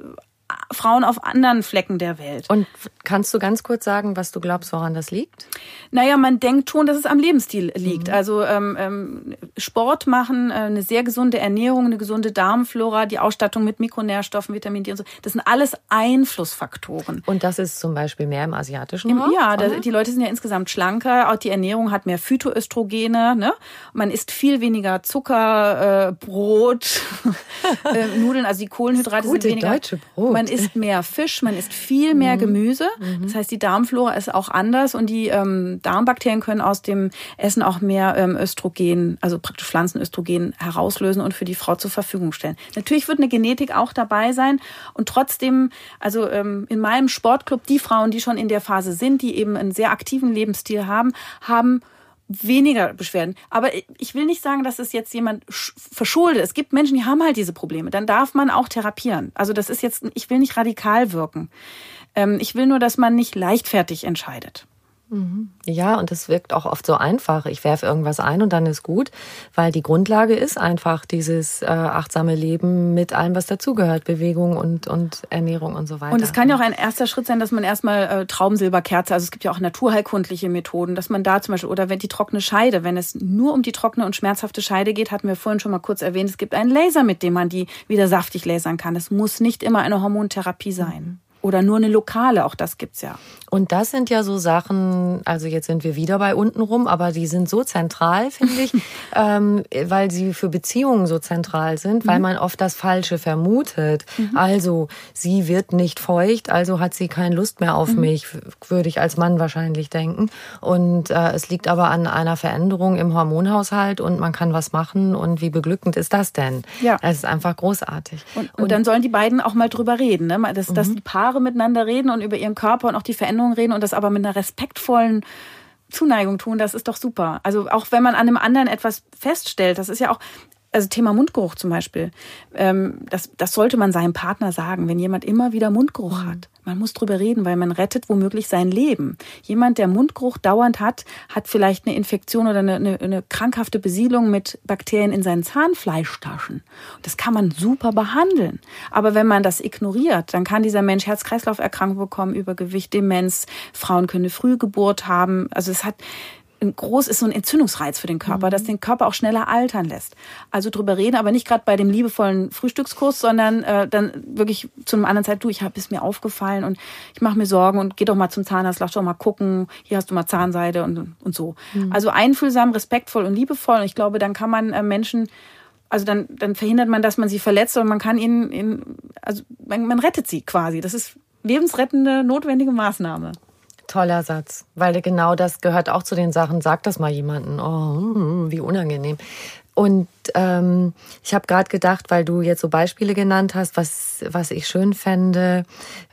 Frauen auf anderen Flecken der Welt. Und kannst du ganz kurz sagen, was du glaubst, woran das liegt? Naja, man denkt schon, dass es am Lebensstil liegt. Mhm. Also ähm, ähm, Sport machen, äh, eine sehr gesunde Ernährung, eine gesunde Darmflora, die Ausstattung mit Mikronährstoffen, Vitamin D und so. Das sind alles Einflussfaktoren. Und das ist zum Beispiel mehr im asiatischen Raum? Ja, da, die Leute sind ja insgesamt schlanker. Auch die Ernährung hat mehr Phytoöstrogene. Ne? Man isst viel weniger Zucker, äh, Brot, äh, Nudeln. Also die Kohlenhydrate sind weniger. Deutsche Brot. Man isst mehr Fisch, man isst viel mehr mhm. Gemüse. Mhm. Das heißt, die Darmflora ist auch anders und die ähm, Darmbakterien können aus dem Essen auch mehr ähm, Östrogen, also praktisch Pflanzenöstrogen herauslösen und für die Frau zur Verfügung stellen. Natürlich wird eine Genetik auch dabei sein und trotzdem, also ähm, in meinem Sportclub, die Frauen, die schon in der Phase sind, die eben einen sehr aktiven Lebensstil haben, haben weniger Beschwerden. Aber ich will nicht sagen, dass es jetzt jemand verschuldet. Es gibt Menschen, die haben halt diese Probleme. Dann darf man auch therapieren. Also das ist jetzt, ich will nicht radikal wirken. Ähm, ich will nur, dass man nicht leichtfertig entscheidet. Mhm. Ja, und es wirkt auch oft so einfach. Ich werfe irgendwas ein und dann ist gut, weil die Grundlage ist einfach dieses äh, achtsame Leben mit allem, was dazugehört, Bewegung und, und Ernährung und so weiter. Und es kann ja auch ein erster Schritt sein, dass man erstmal äh, Traubensilberkerze, also es gibt ja auch naturheilkundliche Methoden, dass man da zum Beispiel, oder wenn die trockene Scheide, wenn es nur um die trockene und schmerzhafte Scheide geht, hatten wir vorhin schon mal kurz erwähnt, es gibt einen Laser, mit dem man die wieder saftig lasern kann. Es muss nicht immer eine Hormontherapie sein. Oder nur eine lokale, auch das gibt's ja. Und das sind ja so Sachen, also jetzt sind wir wieder bei unten rum, aber die sind so zentral, finde ich, ähm, weil sie für Beziehungen so zentral sind, weil mhm. man oft das Falsche vermutet. Mhm. Also, sie wird nicht feucht, also hat sie keine Lust mehr auf mhm. mich, würde ich als Mann wahrscheinlich denken. Und äh, es liegt aber an einer Veränderung im Hormonhaushalt und man kann was machen. Und wie beglückend ist das denn? Ja. Es ist einfach großartig. Und, und, und, dann sollen die beiden auch mal drüber reden, ne? dass, dass mhm. die Paare miteinander reden und über ihren Körper und auch die Veränderungen Veränderungen reden und das aber mit einer respektvollen Zuneigung tun, das ist doch super. Also auch wenn man an einem anderen etwas feststellt, das ist ja auch, also Thema Mundgeruch zum Beispiel, ähm, das, das sollte man seinem Partner sagen, wenn jemand immer wieder Mundgeruch mhm. hat. Man muss drüber reden, weil man rettet womöglich sein Leben. Jemand, der Mundgeruch dauernd hat, hat vielleicht eine Infektion oder eine, eine, eine krankhafte Besiedlung mit Bakterien in seinen Zahnfleischtaschen. Das kann man super behandeln. Aber wenn man das ignoriert, dann kann dieser Mensch Herz-Kreislauf-Erkrankung bekommen, Übergewicht, Demenz. Frauen können eine Frühgeburt haben. Also es hat groß ist so ein Entzündungsreiz für den Körper, mhm. das den Körper auch schneller altern lässt. Also drüber reden, aber nicht gerade bei dem liebevollen Frühstückskurs, sondern äh, dann wirklich zu einem anderen Zeit, du, ich habe es mir aufgefallen und ich mache mir Sorgen und geh doch mal zum Zahnarzt, lass doch mal gucken, hier hast du mal Zahnseide und, und so. Mhm. Also einfühlsam, respektvoll und liebevoll. Und ich glaube, dann kann man äh, Menschen also dann, dann verhindert man, dass man sie verletzt und man kann ihnen, ihnen also man, man rettet sie quasi. Das ist lebensrettende, notwendige Maßnahme. Toller Satz, weil genau das gehört auch zu den Sachen, sagt das mal jemanden, oh, hm, wie unangenehm. Und ähm, ich habe gerade gedacht, weil du jetzt so Beispiele genannt hast, was, was ich schön fände,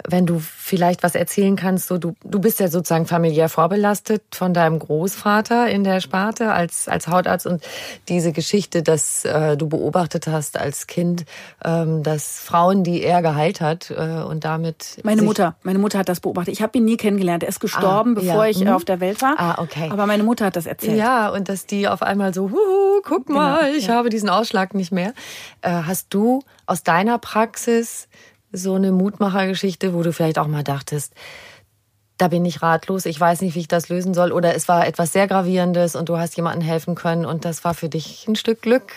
wenn du vielleicht was erzählen kannst. So, du, du bist ja sozusagen familiär vorbelastet von deinem Großvater in der Sparte als, als Hautarzt und diese Geschichte, dass äh, du beobachtet hast als Kind, ähm, dass Frauen, die er geheilt hat äh, und damit. Meine Mutter, meine Mutter hat das beobachtet. Ich habe ihn nie kennengelernt. Er ist gestorben, ah, bevor ja. ich mhm. auf der Welt war. Ah, okay. Aber meine Mutter hat das erzählt. Ja, und dass die auf einmal so, huhu, guck genau, mal, ich ja. habe diesen Ausschlag nicht mehr. Äh, hast du aus deiner Praxis so eine Mutmachergeschichte, wo du vielleicht auch mal dachtest, da bin ich ratlos, ich weiß nicht, wie ich das lösen soll. Oder es war etwas sehr Gravierendes und du hast jemandem helfen können und das war für dich ein Stück Glück.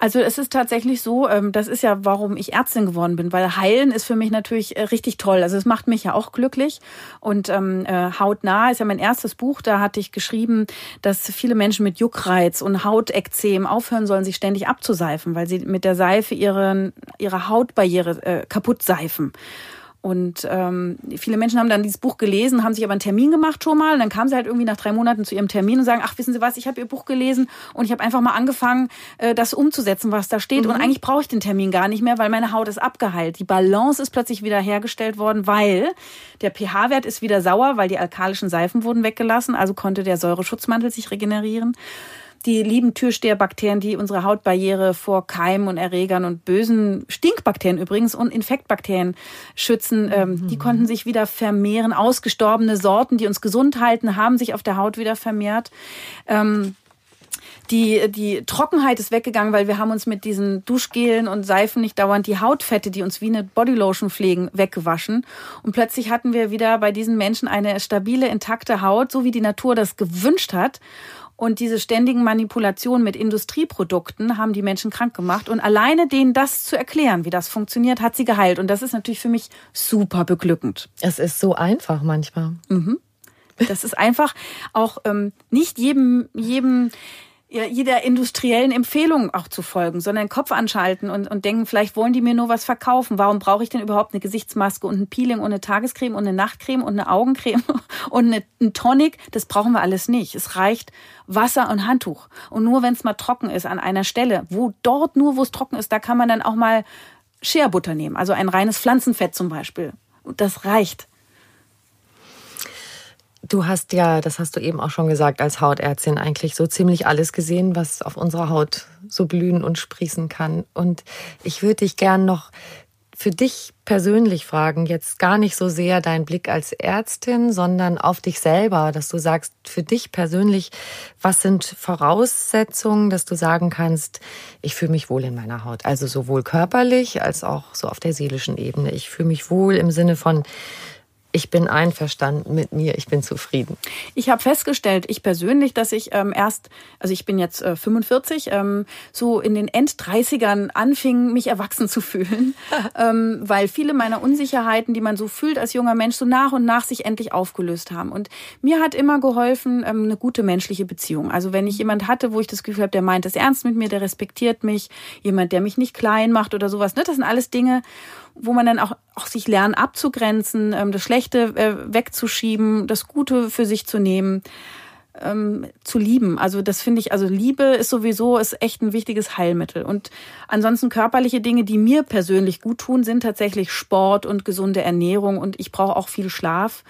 Also es ist tatsächlich so, ähm, das ist ja, warum ich Ärztin geworden bin, weil Heilen ist für mich natürlich äh, richtig toll. Also es macht mich ja auch glücklich. Und ähm, äh, Hautnah ist ja mein erstes Buch, da hatte ich geschrieben, dass viele Menschen mit Juckreiz und Hautekzem aufhören sollen, sich ständig abzuseifen, weil sie mit der Seife ihre, ihre Hautbarriere äh, kaputt seifen. Und ähm, viele Menschen haben dann dieses Buch gelesen, haben sich aber einen Termin gemacht schon mal. Und dann kamen sie halt irgendwie nach drei Monaten zu ihrem Termin und sagen, ach, wissen Sie was, ich habe Ihr Buch gelesen und ich habe einfach mal angefangen, äh, das umzusetzen, was da steht. Mhm. Und eigentlich brauche ich den Termin gar nicht mehr, weil meine Haut ist abgeheilt. Die Balance ist plötzlich wieder hergestellt worden, weil der pH-Wert ist wieder sauer, weil die alkalischen Seifen wurden weggelassen. Also konnte der Säureschutzmantel sich regenerieren die lieben Türsteherbakterien, die unsere Hautbarriere vor Keimen und Erregern und bösen Stinkbakterien übrigens und Infektbakterien schützen, ähm, mhm. die konnten sich wieder vermehren. Ausgestorbene Sorten, die uns gesund halten, haben sich auf der Haut wieder vermehrt. Ähm, die, die Trockenheit ist weggegangen, weil wir haben uns mit diesen Duschgelen und Seifen nicht dauernd die Hautfette, die uns wie eine Bodylotion pflegen, weggewaschen. Und plötzlich hatten wir wieder bei diesen Menschen eine stabile, intakte Haut, so wie die Natur das gewünscht hat. Und diese ständigen Manipulationen mit Industrieprodukten haben die Menschen krank gemacht. Und alleine denen das zu erklären, wie das funktioniert, hat sie geheilt. Und das ist natürlich für mich super beglückend. Es ist so einfach manchmal. Mhm. Das ist einfach auch ähm, nicht jedem, jedem jeder industriellen Empfehlung auch zu folgen, sondern den Kopf anschalten und, und denken, vielleicht wollen die mir nur was verkaufen. Warum brauche ich denn überhaupt eine Gesichtsmaske und ein Peeling und eine Tagescreme und eine Nachtcreme und eine Augencreme und eine, ein Tonic? Das brauchen wir alles nicht. Es reicht Wasser und Handtuch. Und nur wenn es mal trocken ist an einer Stelle, wo dort nur, wo es trocken ist, da kann man dann auch mal Shea Butter nehmen, also ein reines Pflanzenfett zum Beispiel. Und das reicht. Du hast ja, das hast du eben auch schon gesagt, als Hautärztin eigentlich so ziemlich alles gesehen, was auf unserer Haut so blühen und sprießen kann. Und ich würde dich gern noch für dich persönlich fragen, jetzt gar nicht so sehr dein Blick als Ärztin, sondern auf dich selber, dass du sagst, für dich persönlich, was sind Voraussetzungen, dass du sagen kannst, ich fühle mich wohl in meiner Haut, also sowohl körperlich als auch so auf der seelischen Ebene. Ich fühle mich wohl im Sinne von, ich bin einverstanden mit mir, ich bin zufrieden. Ich habe festgestellt, ich persönlich, dass ich ähm, erst, also ich bin jetzt äh, 45, ähm, so in den End-30ern anfing, mich erwachsen zu fühlen, ähm, weil viele meiner Unsicherheiten, die man so fühlt als junger Mensch, so nach und nach sich endlich aufgelöst haben. Und mir hat immer geholfen, ähm, eine gute menschliche Beziehung. Also wenn ich jemand hatte, wo ich das Gefühl habe, der meint es ernst mit mir, der respektiert mich, jemand, der mich nicht klein macht oder sowas, ne? das sind alles Dinge, wo man dann auch, auch sich lernen abzugrenzen, ähm, das Schlechte äh, wegzuschieben, das Gute für sich zu nehmen, ähm, zu lieben. Also das finde ich, also Liebe ist sowieso ist echt ein wichtiges Heilmittel. Und ansonsten körperliche Dinge, die mir persönlich gut tun, sind tatsächlich Sport und gesunde Ernährung und ich brauche auch viel Schlaf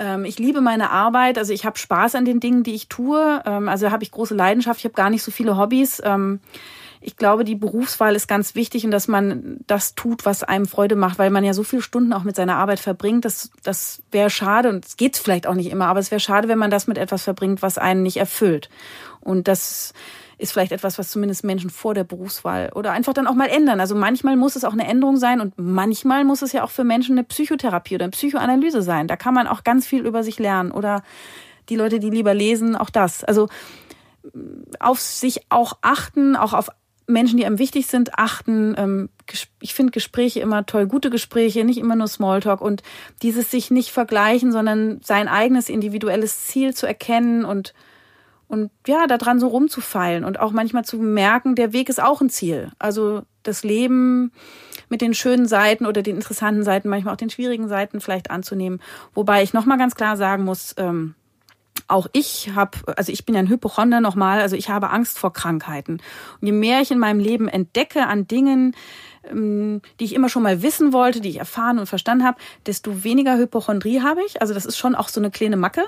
ähm, ich liebe meine Arbeit, also ich habe Spaß an den Dingen, die ich tue. Also habe ich große Leidenschaft, ich habe gar nicht so viele Hobbys ich glaube, die Berufswahl ist ganz wichtig und dass man das tut, was einem Freude macht, weil man ja so viele Stunden auch mit seiner Arbeit verbringt. Das, das wäre schade und es geht vielleicht auch nicht immer, aber es wäre schade, wenn man das mit etwas verbringt, was einen nicht erfüllt. Und das ist vielleicht etwas, was zumindest Menschen vor der Berufswahl oder einfach dann auch mal ändern. Also manchmal muss es auch eine Änderung sein und manchmal muss es ja auch für Menschen eine Psychotherapie oder eine Psychoanalyse sein. Da kann man auch ganz viel über sich lernen oder die Leute, die lieber lesen, auch das. Also auf sich auch achten, auch auf Menschen, die einem wichtig sind, achten. Ähm, ich finde Gespräche immer toll, gute Gespräche, nicht immer nur Smalltalk und dieses sich nicht vergleichen, sondern sein eigenes individuelles Ziel zu erkennen und und ja, daran so rumzufeilen und auch manchmal zu merken, der Weg ist auch ein Ziel. Also das Leben mit den schönen Seiten oder den interessanten Seiten, manchmal auch den schwierigen Seiten vielleicht anzunehmen. Wobei ich nochmal ganz klar sagen muss, ähm, auch ich habe, also ich bin ja ein Hypochonder nochmal, also ich habe Angst vor Krankheiten. Und je mehr ich in meinem Leben entdecke an Dingen, ähm, die ich immer schon mal wissen wollte, die ich erfahren und verstanden habe, desto weniger Hypochondrie habe ich. Also das ist schon auch so eine kleine Macke.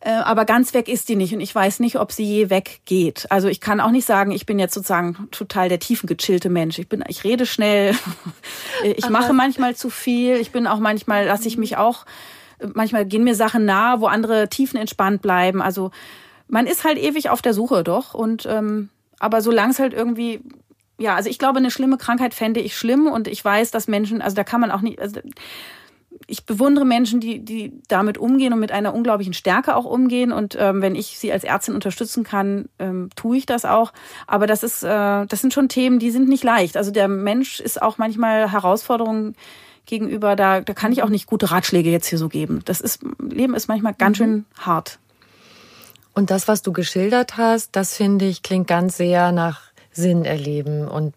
Äh, aber ganz weg ist die nicht und ich weiß nicht, ob sie je weggeht. Also ich kann auch nicht sagen, ich bin jetzt sozusagen total der tiefengechillte Mensch. Ich bin, ich rede schnell, ich mache manchmal zu viel, ich bin auch manchmal, lasse ich mich auch manchmal gehen mir Sachen nah, wo andere tiefenentspannt bleiben. Also man ist halt ewig auf der Suche, doch. Und ähm, aber solange es halt irgendwie, ja, also ich glaube, eine schlimme Krankheit fände ich schlimm und ich weiß, dass Menschen, also da kann man auch nicht. Also, ich bewundere Menschen, die, die damit umgehen und mit einer unglaublichen Stärke auch umgehen. Und ähm, wenn ich sie als Ärztin unterstützen kann, ähm, tue ich das auch. Aber das ist, äh, das sind schon Themen, die sind nicht leicht. Also der Mensch ist auch manchmal Herausforderungen gegenüber, da, da kann ich auch nicht gute Ratschläge jetzt hier so geben. Das ist, Leben ist manchmal ganz mhm. schön hart. Und das, was du geschildert hast, das finde ich, klingt ganz sehr nach Sinn erleben. Und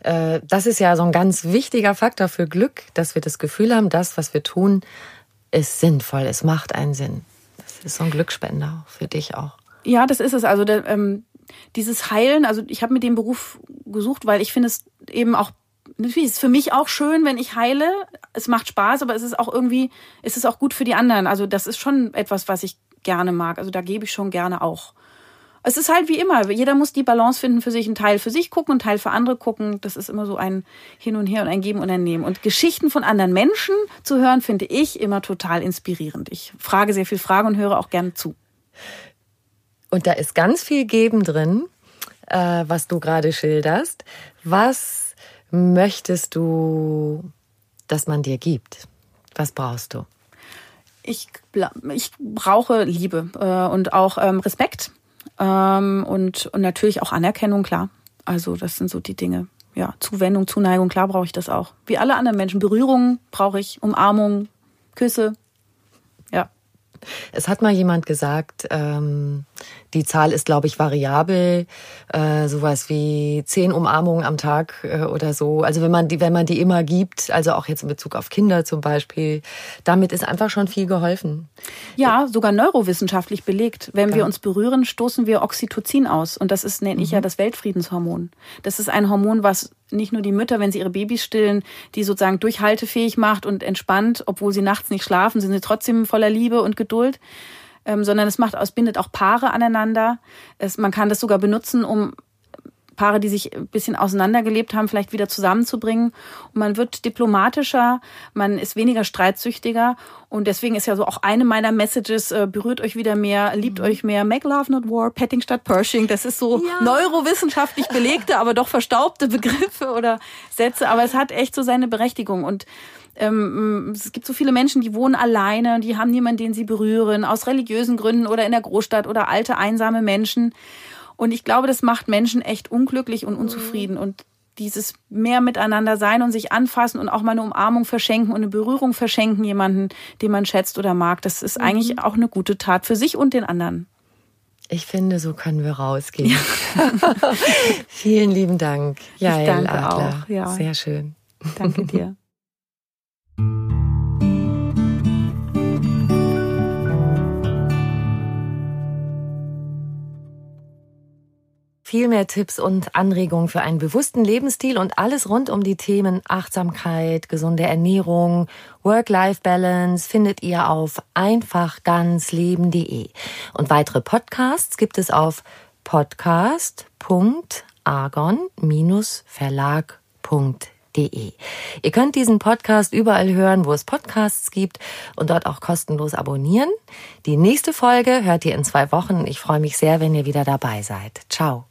äh, das ist ja so ein ganz wichtiger Faktor für Glück, dass wir das Gefühl haben, das, was wir tun, ist sinnvoll, es macht einen Sinn. Das ist so ein Glücksspender für dich auch. Ja, das ist es. Also der, ähm, dieses Heilen, also ich habe mir den Beruf gesucht, weil ich finde es eben auch natürlich ist es für mich auch schön, wenn ich heile. Es macht Spaß, aber es ist auch irgendwie, es ist auch gut für die anderen. Also das ist schon etwas, was ich gerne mag. Also da gebe ich schon gerne auch. Es ist halt wie immer. Jeder muss die Balance finden für sich, einen Teil für sich gucken, einen Teil für andere gucken. Das ist immer so ein Hin und Her und ein Geben und ein Nehmen. Und Geschichten von anderen Menschen zu hören, finde ich immer total inspirierend. Ich frage sehr viel Fragen und höre auch gerne zu. Und da ist ganz viel Geben drin, äh, was du gerade schilderst. Was möchtest du, dass man dir gibt? Was brauchst du? Ich, ich brauche Liebe äh, und auch ähm, Respekt ähm, und, und natürlich auch Anerkennung, klar. Also das sind so die Dinge. Ja, Zuwendung, Zuneigung, klar brauche ich das auch. Wie alle anderen Menschen. Berührung brauche ich, Umarmung, Küsse. Ja. Es hat mal jemand gesagt, ähm, die Zahl ist, glaube ich, variabel, äh, sowas wie zehn Umarmungen am Tag äh, oder so. Also wenn man die, wenn man die immer gibt, also auch jetzt in Bezug auf Kinder zum Beispiel, damit ist einfach schon viel geholfen. Ja, sogar neurowissenschaftlich belegt. Wenn ja. wir uns berühren, stoßen wir Oxytocin aus und das ist nenne ich mhm. ja das Weltfriedenshormon. Das ist ein Hormon, was nicht nur die Mütter, wenn sie ihre Babys stillen, die sozusagen durchhaltefähig macht und entspannt, obwohl sie nachts nicht schlafen, sind sie trotzdem voller Liebe und Geduld ähm, sondern es macht, es bindet auch Paare aneinander. Es, man kann das sogar benutzen, um Paare, die sich ein bisschen auseinandergelebt haben, vielleicht wieder zusammenzubringen. Und man wird diplomatischer, man ist weniger streitsüchtiger. Und deswegen ist ja so auch eine meiner Messages, äh, berührt euch wieder mehr, liebt mhm. euch mehr, make love not war, petting statt Pershing. Das ist so ja. neurowissenschaftlich belegte, aber doch verstaubte Begriffe oder Sätze. Aber es hat echt so seine Berechtigung. Und ähm, es gibt so viele Menschen, die wohnen alleine, die haben niemanden, den sie berühren, aus religiösen Gründen oder in der Großstadt oder alte, einsame Menschen. Und ich glaube, das macht Menschen echt unglücklich und unzufrieden. Mhm. Und dieses mehr miteinander sein und sich anfassen und auch mal eine Umarmung verschenken und eine Berührung verschenken jemanden, den man schätzt oder mag, das ist mhm. eigentlich auch eine gute Tat für sich und den anderen. Ich finde, so können wir rausgehen. Ja. Vielen lieben Dank. Ja, ich danke Adler. auch. Ja. Sehr schön. Danke dir. Viel mehr Tipps und Anregungen für einen bewussten Lebensstil und alles rund um die Themen Achtsamkeit, gesunde Ernährung, Work-Life-Balance findet ihr auf einfachganzleben.de. Und weitere Podcasts gibt es auf podcast.argon-verlag.de. Ihr könnt diesen Podcast überall hören, wo es Podcasts gibt und dort auch kostenlos abonnieren. Die nächste Folge hört ihr in zwei Wochen. Ich freue mich sehr, wenn ihr wieder dabei seid. Ciao.